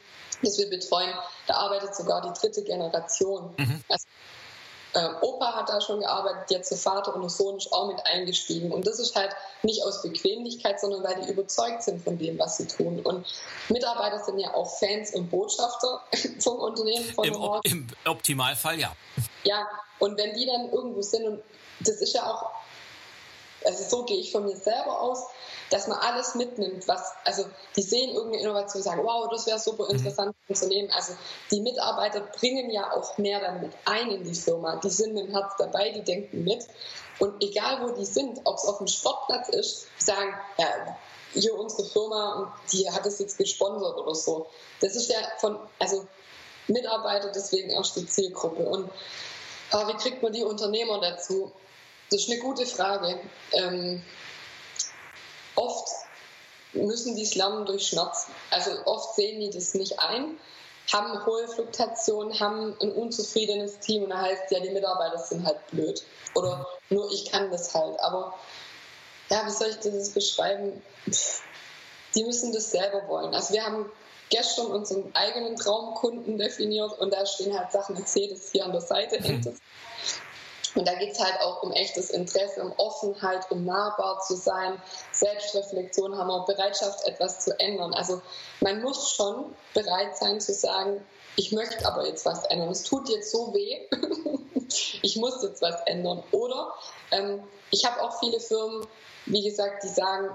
S2: das wir betreuen, da arbeitet sogar die dritte Generation. Mhm. Also, äh, Opa hat da schon gearbeitet, jetzt der Vater und der Sohn ist auch mit eingestiegen. Und das ist halt nicht aus Bequemlichkeit, sondern weil die überzeugt sind von dem, was sie tun. Und Mitarbeiter sind ja auch Fans und Botschafter [laughs] vom Unternehmen. Von
S1: Im, Op Im Optimalfall ja.
S2: Ja, und wenn die dann irgendwo sind, und das ist ja auch, also so gehe ich von mir selber aus, dass man alles mitnimmt, was, also die sehen irgendeine Innovation sagen, wow, das wäre super mhm. interessant mhm. zu nehmen. Also die Mitarbeiter bringen ja auch mehr dann mit ein in die Firma. Die sind mit dem Herz dabei, die denken mit. Und egal wo die sind, ob es auf dem Sportplatz ist, sagen, ja, hier unsere Firma und die hat es jetzt gesponsert oder so. Das ist ja von, also Mitarbeiter deswegen erst die Zielgruppe. Und aber wie kriegt man die Unternehmer dazu? Das ist eine gute Frage. Ähm, oft müssen die es lernen durch Schmerz. Also oft sehen die das nicht ein, haben hohe Fluktuationen, haben ein unzufriedenes Team und da heißt ja, die Mitarbeiter sind halt blöd. Oder nur ich kann das halt. Aber ja, wie soll ich das beschreiben? Die müssen das selber wollen. Also wir haben gestern unseren eigenen Traumkunden definiert und da stehen halt Sachen, ich sehe das hier an der Seite. Mhm. Und da geht es halt auch um echtes Interesse, um Offenheit, um nahbar zu sein, Selbstreflexion haben wir, Bereitschaft, etwas zu ändern. Also man muss schon bereit sein zu sagen, ich möchte aber jetzt was ändern. Es tut jetzt so weh, [laughs] ich muss jetzt was ändern. Oder ähm, ich habe auch viele Firmen, wie gesagt, die sagen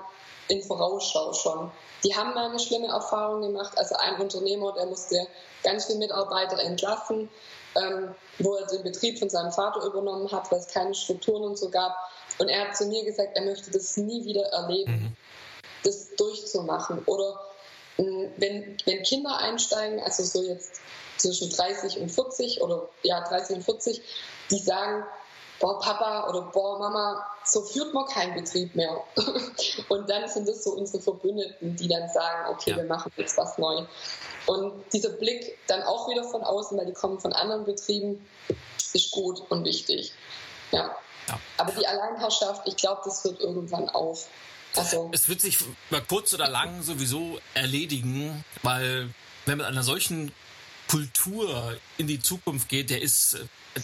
S2: in Vorausschau schon. Die haben mal eine schlimme Erfahrung gemacht. Also ein Unternehmer, der musste ganz viele Mitarbeiter entlassen ähm, wo er den Betrieb von seinem Vater übernommen hat, weil es keine Strukturen und so gab. Und er hat zu mir gesagt, er möchte das nie wieder erleben, mhm. das durchzumachen. Oder mh, wenn, wenn Kinder einsteigen, also so jetzt zwischen 30 und 40 oder ja 30 und 40, die sagen, boah Papa oder boah Mama, so führt man keinen Betrieb mehr. [laughs] und dann sind das so unsere Verbündeten, die dann sagen, okay, ja. wir machen jetzt was neu. Und dieser Blick dann auch wieder von außen, weil die kommen von anderen Betrieben, ist gut und wichtig. Ja. Ja. Aber die Alleinherrschaft, ich glaube, das hört irgendwann auf.
S1: Also. Es wird sich über kurz oder lang sowieso erledigen, weil wenn man einer solchen Kultur in die Zukunft geht, der ist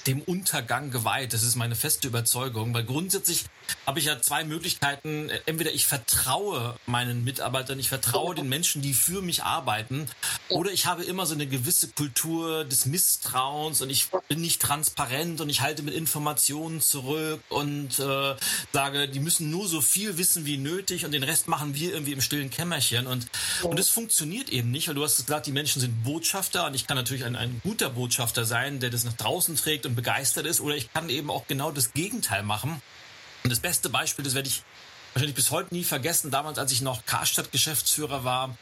S1: dem Untergang geweiht. Das ist meine feste Überzeugung, weil grundsätzlich habe ich ja zwei Möglichkeiten. Entweder ich vertraue meinen Mitarbeitern, ich vertraue den Menschen, die für mich arbeiten, oder ich habe immer so eine gewisse Kultur des Misstrauens und ich bin nicht transparent und ich halte mit Informationen zurück und äh, sage, die müssen nur so viel wissen wie nötig und den Rest machen wir irgendwie im stillen Kämmerchen. Und, und das funktioniert eben nicht, weil du hast gesagt, die Menschen sind Botschafter und ich kann natürlich ein, ein guter Botschafter sein, der das nach draußen trägt und begeistert ist, oder ich kann eben auch genau das Gegenteil machen. Und das beste Beispiel, das werde ich wahrscheinlich bis heute nie vergessen, damals, als ich noch Karstadt-Geschäftsführer war.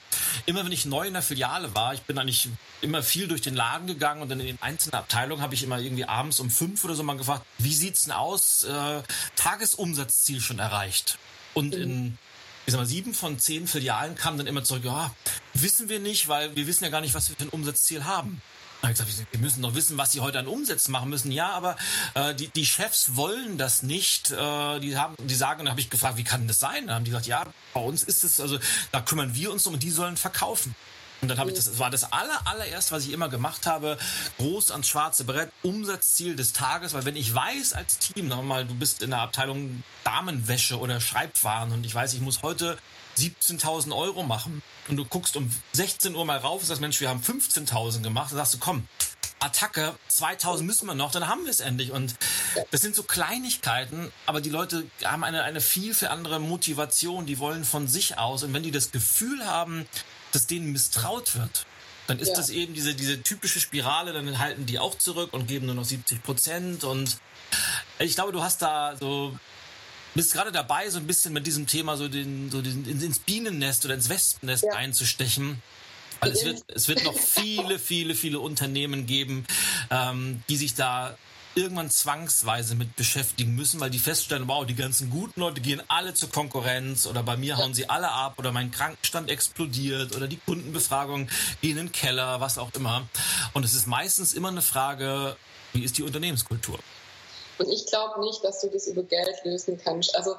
S1: Immer wenn ich neu in der Filiale war, ich bin eigentlich immer viel durch den Laden gegangen und dann in den einzelnen Abteilungen habe ich immer irgendwie abends um fünf oder so mal gefragt, wie sieht's denn aus? Äh, Tagesumsatzziel schon erreicht. Und in ich sag mal, sieben von zehn Filialen kamen dann immer zurück, ja, wissen wir nicht, weil wir wissen ja gar nicht, was wir für ein Umsatzziel haben. Ich gesagt, wir müssen doch wissen, was sie heute an Umsätzen machen müssen. Ja, aber äh, die, die Chefs wollen das nicht. Äh, die haben, die sagen, dann habe ich gefragt, wie kann das sein? Dann haben die gesagt, ja, bei uns ist es, also da kümmern wir uns um und die sollen verkaufen. Und dann habe ich das, das war das aller, allererste, was ich immer gemacht habe, groß ans schwarze Brett, Umsatzziel des Tages, weil wenn ich weiß als Team, nochmal, du bist in der Abteilung Damenwäsche oder Schreibwaren und ich weiß, ich muss heute 17.000 Euro machen und du guckst um 16 Uhr mal rauf und sagst, Mensch, wir haben 15.000 gemacht, dann sagst du, komm, Attacke, 2000 müssen wir noch, dann haben wir es endlich. Und das sind so Kleinigkeiten, aber die Leute haben eine, eine viel, viel andere Motivation, die wollen von sich aus. Und wenn die das Gefühl haben, dass denen misstraut wird, dann ist ja. das eben diese, diese typische Spirale, dann halten die auch zurück und geben nur noch 70 Prozent. Und ich glaube, du hast da so bist gerade dabei, so ein bisschen mit diesem Thema so, den, so den, ins Bienennest oder ins Wespennest ja. einzustechen. Weil es wird, es wird noch viele, viele, viele Unternehmen geben, ähm, die sich da irgendwann zwangsweise mit beschäftigen müssen, weil die feststellen, wow, die ganzen guten Leute gehen alle zur Konkurrenz oder bei mir hauen sie alle ab oder mein Krankenstand explodiert oder die Kundenbefragung gehen in den Keller, was auch immer. Und es ist meistens immer eine Frage, wie ist die Unternehmenskultur?
S2: Und ich glaube nicht, dass du das über Geld lösen kannst. Also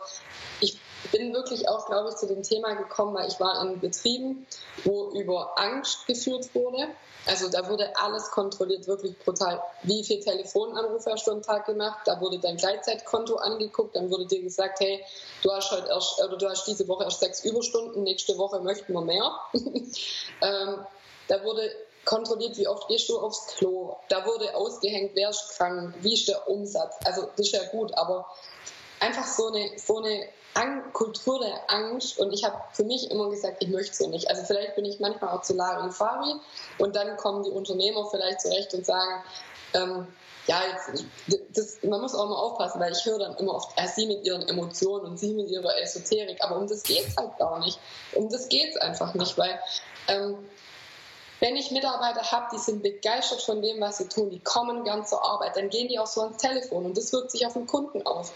S2: ich bin wirklich auch, glaube ich, zu dem Thema gekommen, weil ich war in Betrieben, wo über Angst geführt wurde. Also da wurde alles kontrolliert, wirklich brutal. Wie viel Telefonanrufe hast du am Tag gemacht? Da wurde dein Gleitzeitkonto angeguckt, dann wurde dir gesagt, hey, du hast heute erst, oder du hast diese Woche erst sechs Überstunden, nächste Woche möchten wir mehr. [laughs] ähm, da wurde kontrolliert, wie oft gehst du aufs Klo. Da wurde ausgehängt, wer ist krank, wie ist der Umsatz. Also das ist ja gut, aber einfach so eine, so eine Ang Kultur der Angst und ich habe für mich immer gesagt, ich möchte so nicht. Also vielleicht bin ich manchmal auch zu Larifari und dann kommen die Unternehmer vielleicht zurecht und sagen, ähm, ja, jetzt, das, man muss auch mal aufpassen, weil ich höre dann immer oft, äh, sie mit ihren Emotionen und sie mit ihrer Esoterik, aber um das geht es halt gar nicht. Um das geht es einfach nicht, weil ähm, wenn ich Mitarbeiter habe, die sind begeistert von dem, was sie tun, die kommen gern zur Arbeit, dann gehen die auch so ans Telefon und das wirkt sich auf den Kunden aus.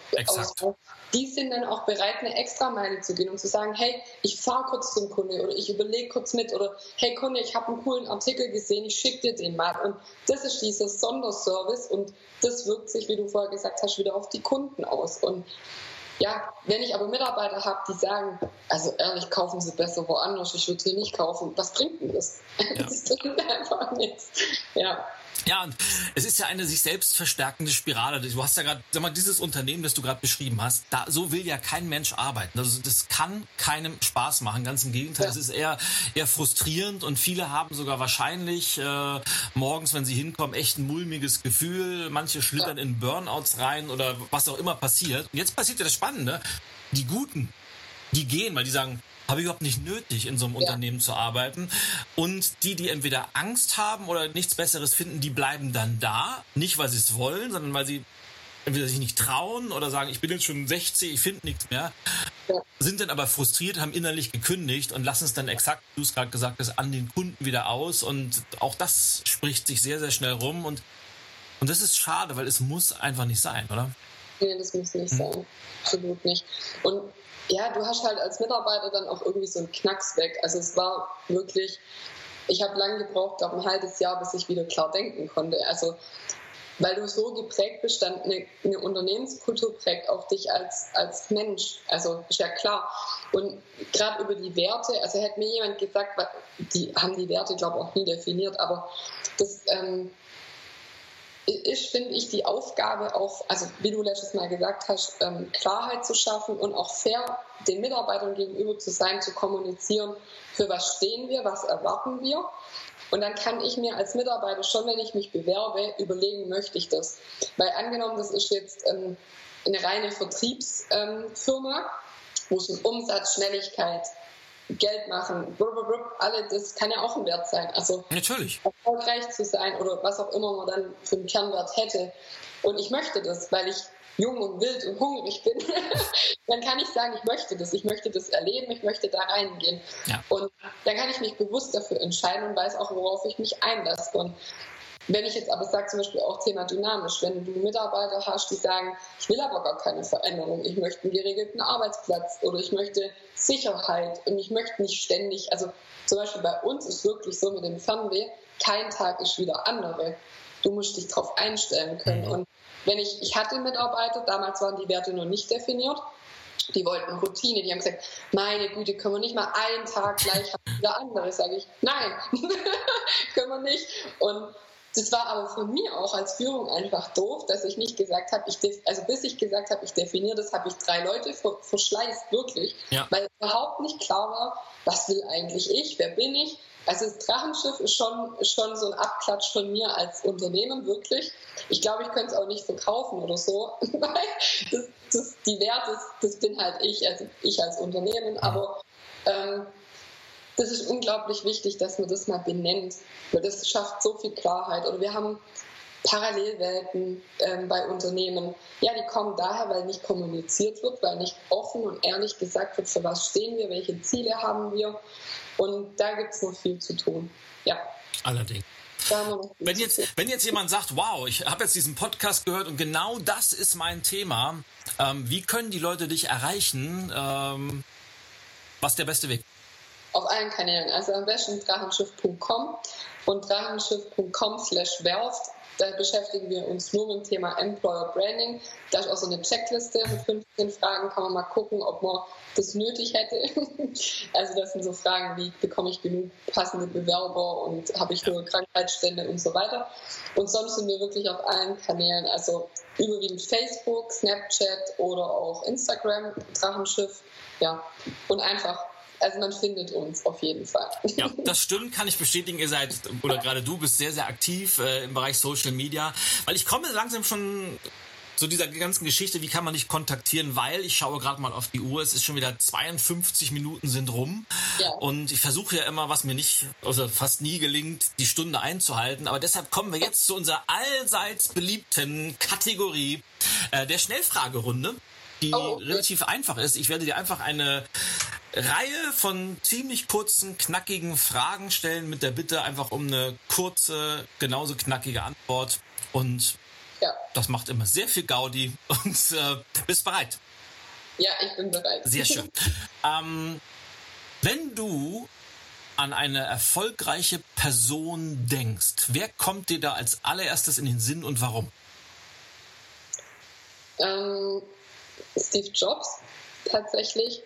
S2: Die sind dann auch bereit, eine extra Meile zu gehen und zu sagen, hey, ich fahre kurz zum Kunde oder ich überlege kurz mit oder hey Kunde, ich habe einen coolen Artikel gesehen, ich schicke dir den mal. Und das ist dieser Sonderservice und das wirkt sich, wie du vorher gesagt hast, wieder auf die Kunden aus. Und ja, wenn ich aber Mitarbeiter habe, die sagen, also ehrlich, kaufen Sie besser woanders, ich würde hier nicht kaufen, was bringt denn das? Ja. Das bringt [laughs] einfach nichts. Ja.
S1: Ja, und es ist ja eine sich selbst verstärkende Spirale. Du hast ja gerade, sag mal, dieses Unternehmen, das du gerade beschrieben hast, da so will ja kein Mensch arbeiten. Also das kann keinem Spaß machen. Ganz im Gegenteil, es ist eher eher frustrierend und viele haben sogar wahrscheinlich äh, morgens, wenn sie hinkommen, echt ein mulmiges Gefühl. Manche schlittern ja. in Burnouts rein oder was auch immer passiert. Und jetzt passiert ja das Spannende: Die Guten, die gehen, weil die sagen, habe ich überhaupt nicht nötig, in so einem ja. Unternehmen zu arbeiten. Und die, die entweder Angst haben oder nichts Besseres finden, die bleiben dann da. Nicht, weil sie es wollen, sondern weil sie entweder sich nicht trauen oder sagen, ich bin jetzt schon 60, ich finde nichts mehr. Ja. Sind dann aber frustriert, haben innerlich gekündigt und lassen es dann exakt, wie du es gerade gesagt hast, an den Kunden wieder aus. Und auch das spricht sich sehr, sehr schnell rum. Und, und das ist schade, weil es muss einfach nicht sein, oder?
S2: Nee, das muss nicht hm. sein. Absolut nicht. Und ja, du hast halt als Mitarbeiter dann auch irgendwie so einen Knacks weg. Also es war wirklich, ich habe lange gebraucht, glaube ein halbes Jahr, bis ich wieder klar denken konnte. Also weil du so geprägt bist, dann eine, eine Unternehmenskultur prägt auch dich als, als Mensch. Also ist ja klar. Und gerade über die Werte, also hätte mir jemand gesagt, die haben die Werte, glaube ich, auch nie definiert, aber das ähm, ist, finde ich, die Aufgabe auch, also wie du letztes Mal gesagt hast, ähm, Klarheit zu schaffen und auch fair den Mitarbeitern gegenüber zu sein, zu kommunizieren, für was stehen wir, was erwarten wir. Und dann kann ich mir als Mitarbeiter schon, wenn ich mich bewerbe, überlegen, möchte ich das. Weil angenommen, das ist jetzt ähm, eine reine Vertriebsfirma, wo es um Umsatz, Schnelligkeit, Geld machen, alle, das kann ja auch ein Wert sein. Also
S1: natürlich
S2: erfolgreich zu sein oder was auch immer man dann für einen Kernwert hätte. Und ich möchte das, weil ich jung und wild und hungrig bin, [laughs] dann kann ich sagen, ich möchte das, ich möchte das erleben, ich möchte da reingehen. Ja. Und dann kann ich mich bewusst dafür entscheiden und weiß auch, worauf ich mich einlasse. Und wenn ich jetzt aber sage, zum Beispiel auch Thema dynamisch, wenn du Mitarbeiter hast, die sagen, ich will aber gar keine Veränderung, ich möchte einen geregelten Arbeitsplatz oder ich möchte Sicherheit und ich möchte nicht ständig, also zum Beispiel bei uns ist wirklich so mit dem Fernweh, kein Tag ist wieder andere. Du musst dich darauf einstellen können. Mhm. Und wenn ich, ich hatte Mitarbeiter, damals waren die Werte noch nicht definiert, die wollten Routine, die haben gesagt, meine Güte, können wir nicht mal einen Tag gleich haben, wieder andere, sage ich, nein, [laughs] können wir nicht. Und das war aber von mir auch als Führung einfach doof, dass ich nicht gesagt habe, ich also bis ich gesagt habe, ich definiere das, habe ich drei Leute verschleißt, wirklich, ja. weil überhaupt nicht klar war, was will eigentlich ich, wer bin ich. Also das Drachenschiff ist schon, schon so ein Abklatsch von mir als Unternehmen, wirklich. Ich glaube, ich könnte es auch nicht verkaufen oder so, [laughs] weil das, das, die Werte, das bin halt ich, also ich als Unternehmen, aber ähm, das ist unglaublich wichtig, dass man das mal benennt, weil das schafft so viel Klarheit. Oder wir haben Parallelwelten ähm, bei Unternehmen. Ja, die kommen daher, weil nicht kommuniziert wird, weil nicht offen und ehrlich gesagt wird, für was stehen wir, welche Ziele haben wir. Und da gibt es noch viel zu tun. Ja.
S1: Allerdings. Wenn jetzt, wenn jetzt jemand sagt, wow, ich habe jetzt diesen Podcast gehört und genau das ist mein Thema, ähm, wie können die Leute dich erreichen? Ähm, was ist der beste Weg?
S2: Auf allen Kanälen. Also am besten drachenschiff.com und drachenschiff.com slash werft. Da beschäftigen wir uns nur mit dem Thema Employer Branding. Da ist auch so eine Checkliste mit 15 Fragen. Kann man mal gucken, ob man das nötig hätte. [laughs] Also das sind so Fragen wie, bekomme ich genug passende Bewerber und habe ich nur Krankheitsstände und so weiter. Und sonst sind wir wirklich auf allen Kanälen, also überwiegend Facebook, Snapchat oder auch Instagram, Drachenschiff. Ja, und einfach also man findet uns auf jeden Fall.
S1: Ja, [laughs] das stimmt, kann ich bestätigen. Ihr seid, oder gerade du bist sehr, sehr aktiv äh, im Bereich Social Media. Weil ich komme langsam schon zu dieser ganzen Geschichte, wie kann man dich kontaktieren, weil ich schaue gerade mal auf die Uhr, es ist schon wieder 52 Minuten sind rum ja. und ich versuche ja immer, was mir nicht, also fast nie gelingt, die Stunde einzuhalten, aber deshalb kommen wir jetzt zu unserer allseits beliebten Kategorie äh, der Schnellfragerunde die oh, relativ einfach ist. Ich werde dir einfach eine Reihe von ziemlich kurzen, knackigen Fragen stellen mit der Bitte einfach um eine kurze, genauso knackige Antwort. Und ja. das macht immer sehr viel Gaudi. [laughs] Und äh, bist bereit?
S2: Ja, ich bin bereit.
S1: Sehr schön. ähm, wenn du an eine erfolgreiche Person denkst, wer kommt dir da als allererstes in den Sinn und warum?
S2: Ähm, Steve Jobs tatsächlich,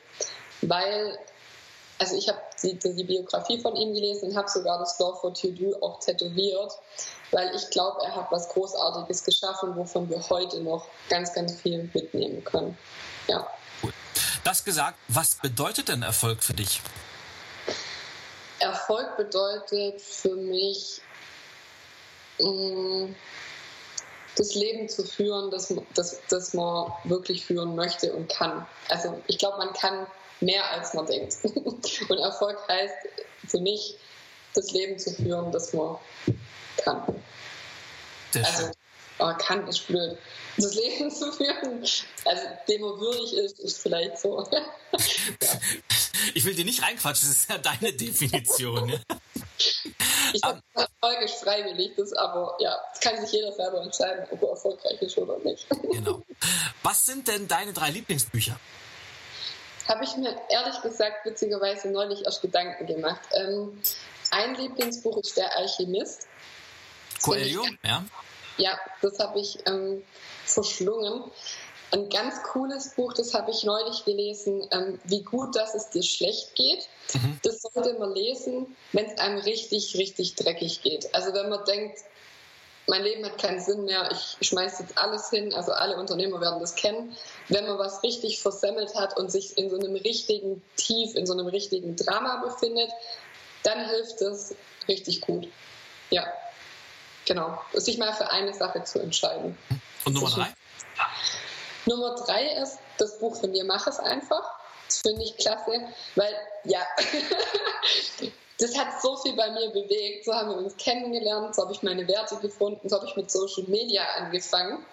S2: weil, also ich habe die, die, Biografie von ihm gelesen und habe sogar das Law for To Do auch tätowiert, weil ich glaube, er hat was Großartiges geschaffen, wovon wir heute noch ganz, ganz viel mitnehmen können. Ja.
S1: Das gesagt, was bedeutet denn Erfolg für dich?
S2: Erfolg bedeutet für mich, mh, mm, das Leben zu führen, das, das, das man wirklich führen möchte und kann. Also ich glaube, man kann mehr, als man denkt. [laughs] Und Erfolg heißt für mich, das Leben zu führen, das man kann. Sehr also oh, kann ist blöd. Das Leben [laughs] zu führen, also dem man würdig ist, ist vielleicht so. ja. [laughs]
S1: Ich will dir nicht reinquatschen, das ist ja deine Definition.
S2: Ich habe um, Erfolg ist freiwillig, das aber ja, das kann sich jeder selber entscheiden, ob er erfolgreich ist oder nicht.
S1: Genau. Was sind denn deine drei Lieblingsbücher?
S2: Habe ich mir ehrlich gesagt witzigerweise neulich erst Gedanken gemacht. Ähm, ein Lieblingsbuch ist Der Alchemist.
S1: Coelho, ja.
S2: ja, das habe ich ähm, verschlungen. Ein ganz cooles Buch, das habe ich neulich gelesen, ähm, wie gut, dass es dir schlecht geht. Mhm. Das sollte man lesen, wenn es einem richtig, richtig dreckig geht. Also wenn man denkt, mein Leben hat keinen Sinn mehr, ich schmeiße jetzt alles hin, also alle Unternehmer werden das kennen. Wenn man was richtig versemmelt hat und sich in so einem richtigen Tief, in so einem richtigen Drama befindet, dann hilft es richtig gut. Ja, genau. Sich mal für eine Sache zu entscheiden.
S1: Und Nummer drei?
S2: Nummer drei ist das Buch von dir, mach es einfach. Das finde ich klasse, weil, ja, [laughs] das hat so viel bei mir bewegt. So haben wir uns kennengelernt, so habe ich meine Werte gefunden, so habe ich mit Social Media angefangen.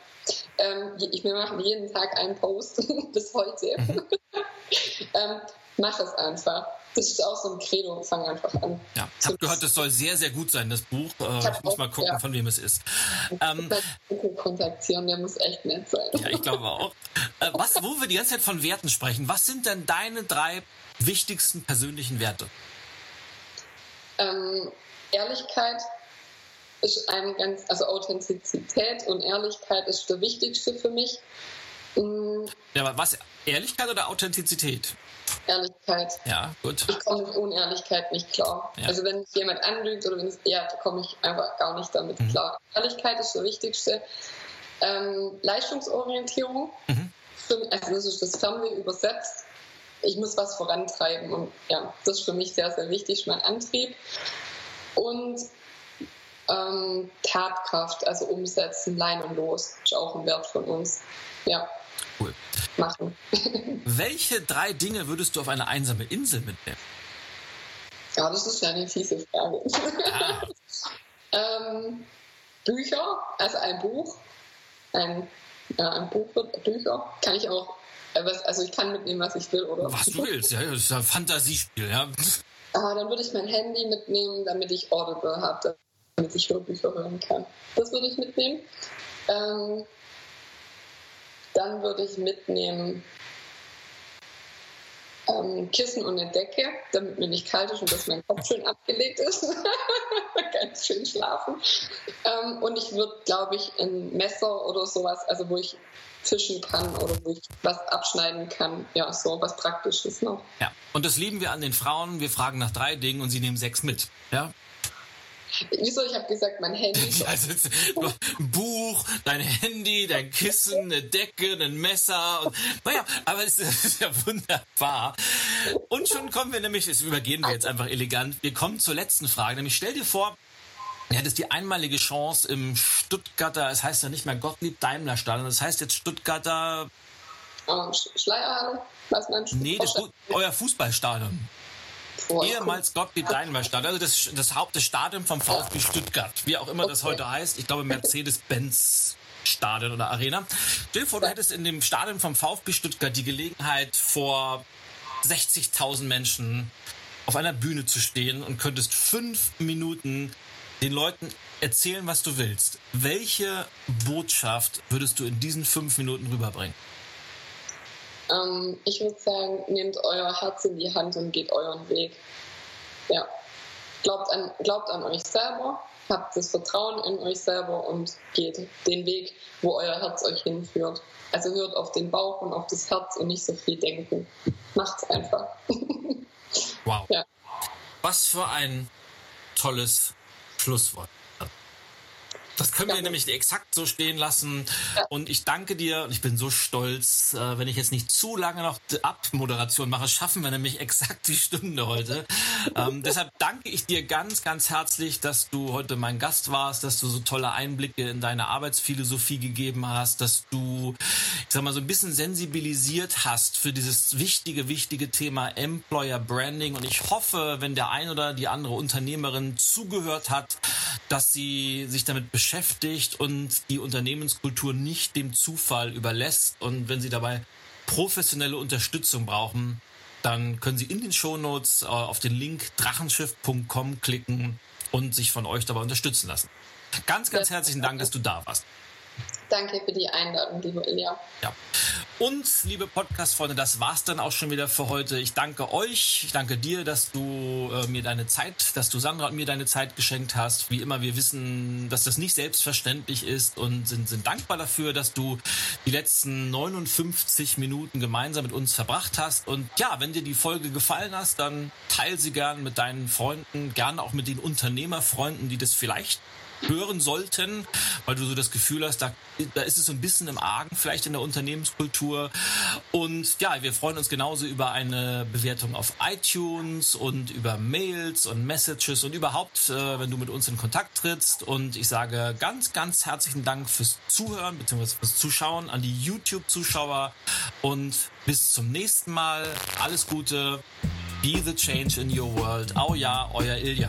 S2: Ähm, ich, wir machen jeden Tag einen Post [laughs] bis heute. Mhm. [laughs] ähm, mach es einfach. Das ist auch so ein Credo, fang einfach an.
S1: Ja, ich habe gehört, das soll sehr, sehr gut sein, das Buch. Äh, ich, muss mal gucken, ja. von wem es ist.
S2: Ähm, kontaktieren, der muss echt nett sein.
S1: Ja, ich glaube auch. Äh, was, wo wir die ganze Zeit von Werten sprechen, was sind denn deine drei wichtigsten persönlichen Werte?
S2: Ähm, Ehrlichkeit ist ein ganz, also Authentizität und Ehrlichkeit ist der wichtigste für mich.
S1: Mhm. Ja, aber was, Ehrlichkeit oder Authentizität?
S2: Ehrlichkeit.
S1: Ja, gut.
S2: Ich komme mit Unehrlichkeit nicht klar. Ja. Also wenn mich jemand anlügt oder wenn es eher, da komme ich einfach gar nicht damit mhm. klar. Ehrlichkeit ist das Wichtigste. Ähm, Leistungsorientierung. Mhm. Also das ist das Fernweh übersetzt ich muss was vorantreiben. Und ja, das ist für mich sehr, sehr wichtig, mein Antrieb. Und ähm, Tatkraft, also umsetzen, Lein und los, ist auch ein Wert von uns. Ja.
S1: Cool.
S2: Machen. [laughs]
S1: Welche drei Dinge würdest du auf eine einsame Insel mitnehmen?
S2: Ja, das ist ja eine fiese Frage. Ah. [laughs] ähm, Bücher, also ein Buch, ein, ja, ein Buch, Bücher, kann ich auch äh, was, also ich kann mitnehmen, was ich will, oder?
S1: Was du willst, ja, das ist ein Fantasiespiel, ja.
S2: Ah, dann würde ich mein Handy mitnehmen, damit ich Audible habe, damit ich Hörbücher hören kann. Das würde ich mitnehmen. Ähm, dann würde ich mitnehmen ähm, Kissen und eine Decke, damit mir nicht kalt ist und dass mein Kopf schön abgelegt ist. [laughs] Ganz schön schlafen. Ähm, und ich würde, glaube ich, ein Messer oder sowas, also wo ich fischen kann oder wo ich was abschneiden kann. Ja, so was Praktisches noch.
S1: Ja, und das lieben wir an den Frauen. Wir fragen nach drei Dingen und sie nehmen sechs mit. Ja,
S2: Wieso? Ich habe gesagt, mein Handy. [laughs]
S1: Also, ein Buch, dein Handy, dein Kissen, eine Decke, ein Messer. Und, naja, aber es [laughs] ist ja wunderbar. Und schon kommen wir nämlich, das übergehen wir jetzt einfach elegant. Wir kommen zur letzten Frage. Nämlich stell dir vor, Du hättest die einmalige Chance im Stuttgarter, es heißt ja nicht mehr Gottlieb Daimler Stadion, das heißt jetzt Stuttgarter.
S2: Oh, Schleierhalle? Was meinst du?
S1: Nee, das, euer Fußballstadion. Ehemals Gottlieb Daimler Stadion, also das, das Haupt, vom VfB Stuttgart, wie auch immer okay. das heute heißt. Ich glaube Mercedes-Benz Stadion oder Arena. Stell dir vor, du hättest in dem Stadion vom VfB Stuttgart die Gelegenheit vor 60.000 Menschen auf einer Bühne zu stehen und könntest fünf Minuten den Leuten erzählen, was du willst. Welche Botschaft würdest du in diesen fünf Minuten rüberbringen?
S2: Ähm, ich würde sagen, nehmt euer Herz in die Hand und geht euren Weg. Ja. Glaubt an, glaubt an euch selber, habt das Vertrauen in euch selber und geht den Weg, wo euer Herz euch hinführt. Also hört auf den Bauch und auf das Herz und nicht so viel denken. Macht's einfach.
S1: wow. [laughs] Ja. Was für ein tolles Schlusswort. Das können wir nämlich exakt so stehen lassen. Und ich danke dir und ich bin so stolz. Äh, wenn ich jetzt nicht zu lange noch Abmoderation mache, schaffen wir nämlich [laughs] exakt die Stunde heute. ähm, deshalb danke ich dir ganz, ganz herzlich, dass du heute mein Gast warst, dass du so tolle Einblicke in deine Arbeitsphilosophie gegeben hast, dass du, ich sag mal, so ein bisschen sensibilisiert hast für dieses wichtige, wichtige Thema Employer Branding. Und ich hoffe, wenn der ein oder die andere Unternehmerin zugehört hat, dass sie sich damit beschäftigt, beschäftigt und die Unternehmenskultur nicht dem Zufall überlässt. Und wenn Sie dabei professionelle Unterstützung brauchen, dann können Sie in den Shownotes äh, auf den Link drachenschiff.com klicken und sich von euch dabei unterstützen lassen. Ganz, ganz herzlichen Dank, dass du da warst.
S2: Danke für die Einladung, liebe Ilja.
S1: Ja. Und liebe Podcast-Freunde, das war's dann auch schon wieder für heute. Ich danke euch, ich danke dir, dass du äh, mir deine Zeit, dass du Sandra und mir deine Zeit geschenkt hast. Wie immer, wir wissen, dass das nicht selbstverständlich ist und sind, sind dankbar dafür, dass du die letzten 59 Minuten gemeinsam mit uns verbracht hast. Und ja, wenn dir die Folge gefallen hat, dann teile sie gern mit deinen Freunden, gerne auch mit den Unternehmerfreunden, die das vielleicht hören sollten, weil du so das Gefühl hast, da, da ist es so ein bisschen im Argen vielleicht in der Unternehmenskultur. Und ja, wir freuen uns genauso über eine Bewertung auf iTunes und über Mails und Messages und überhaupt, äh, wenn du mit uns in Kontakt trittst. Und ich sage ganz, ganz herzlichen Dank fürs Zuhören bzw. fürs Zuschauen an die YouTube-Zuschauer und bis zum nächsten Mal. Alles Gute. Be the change in your world. Au ja, euer Ilja.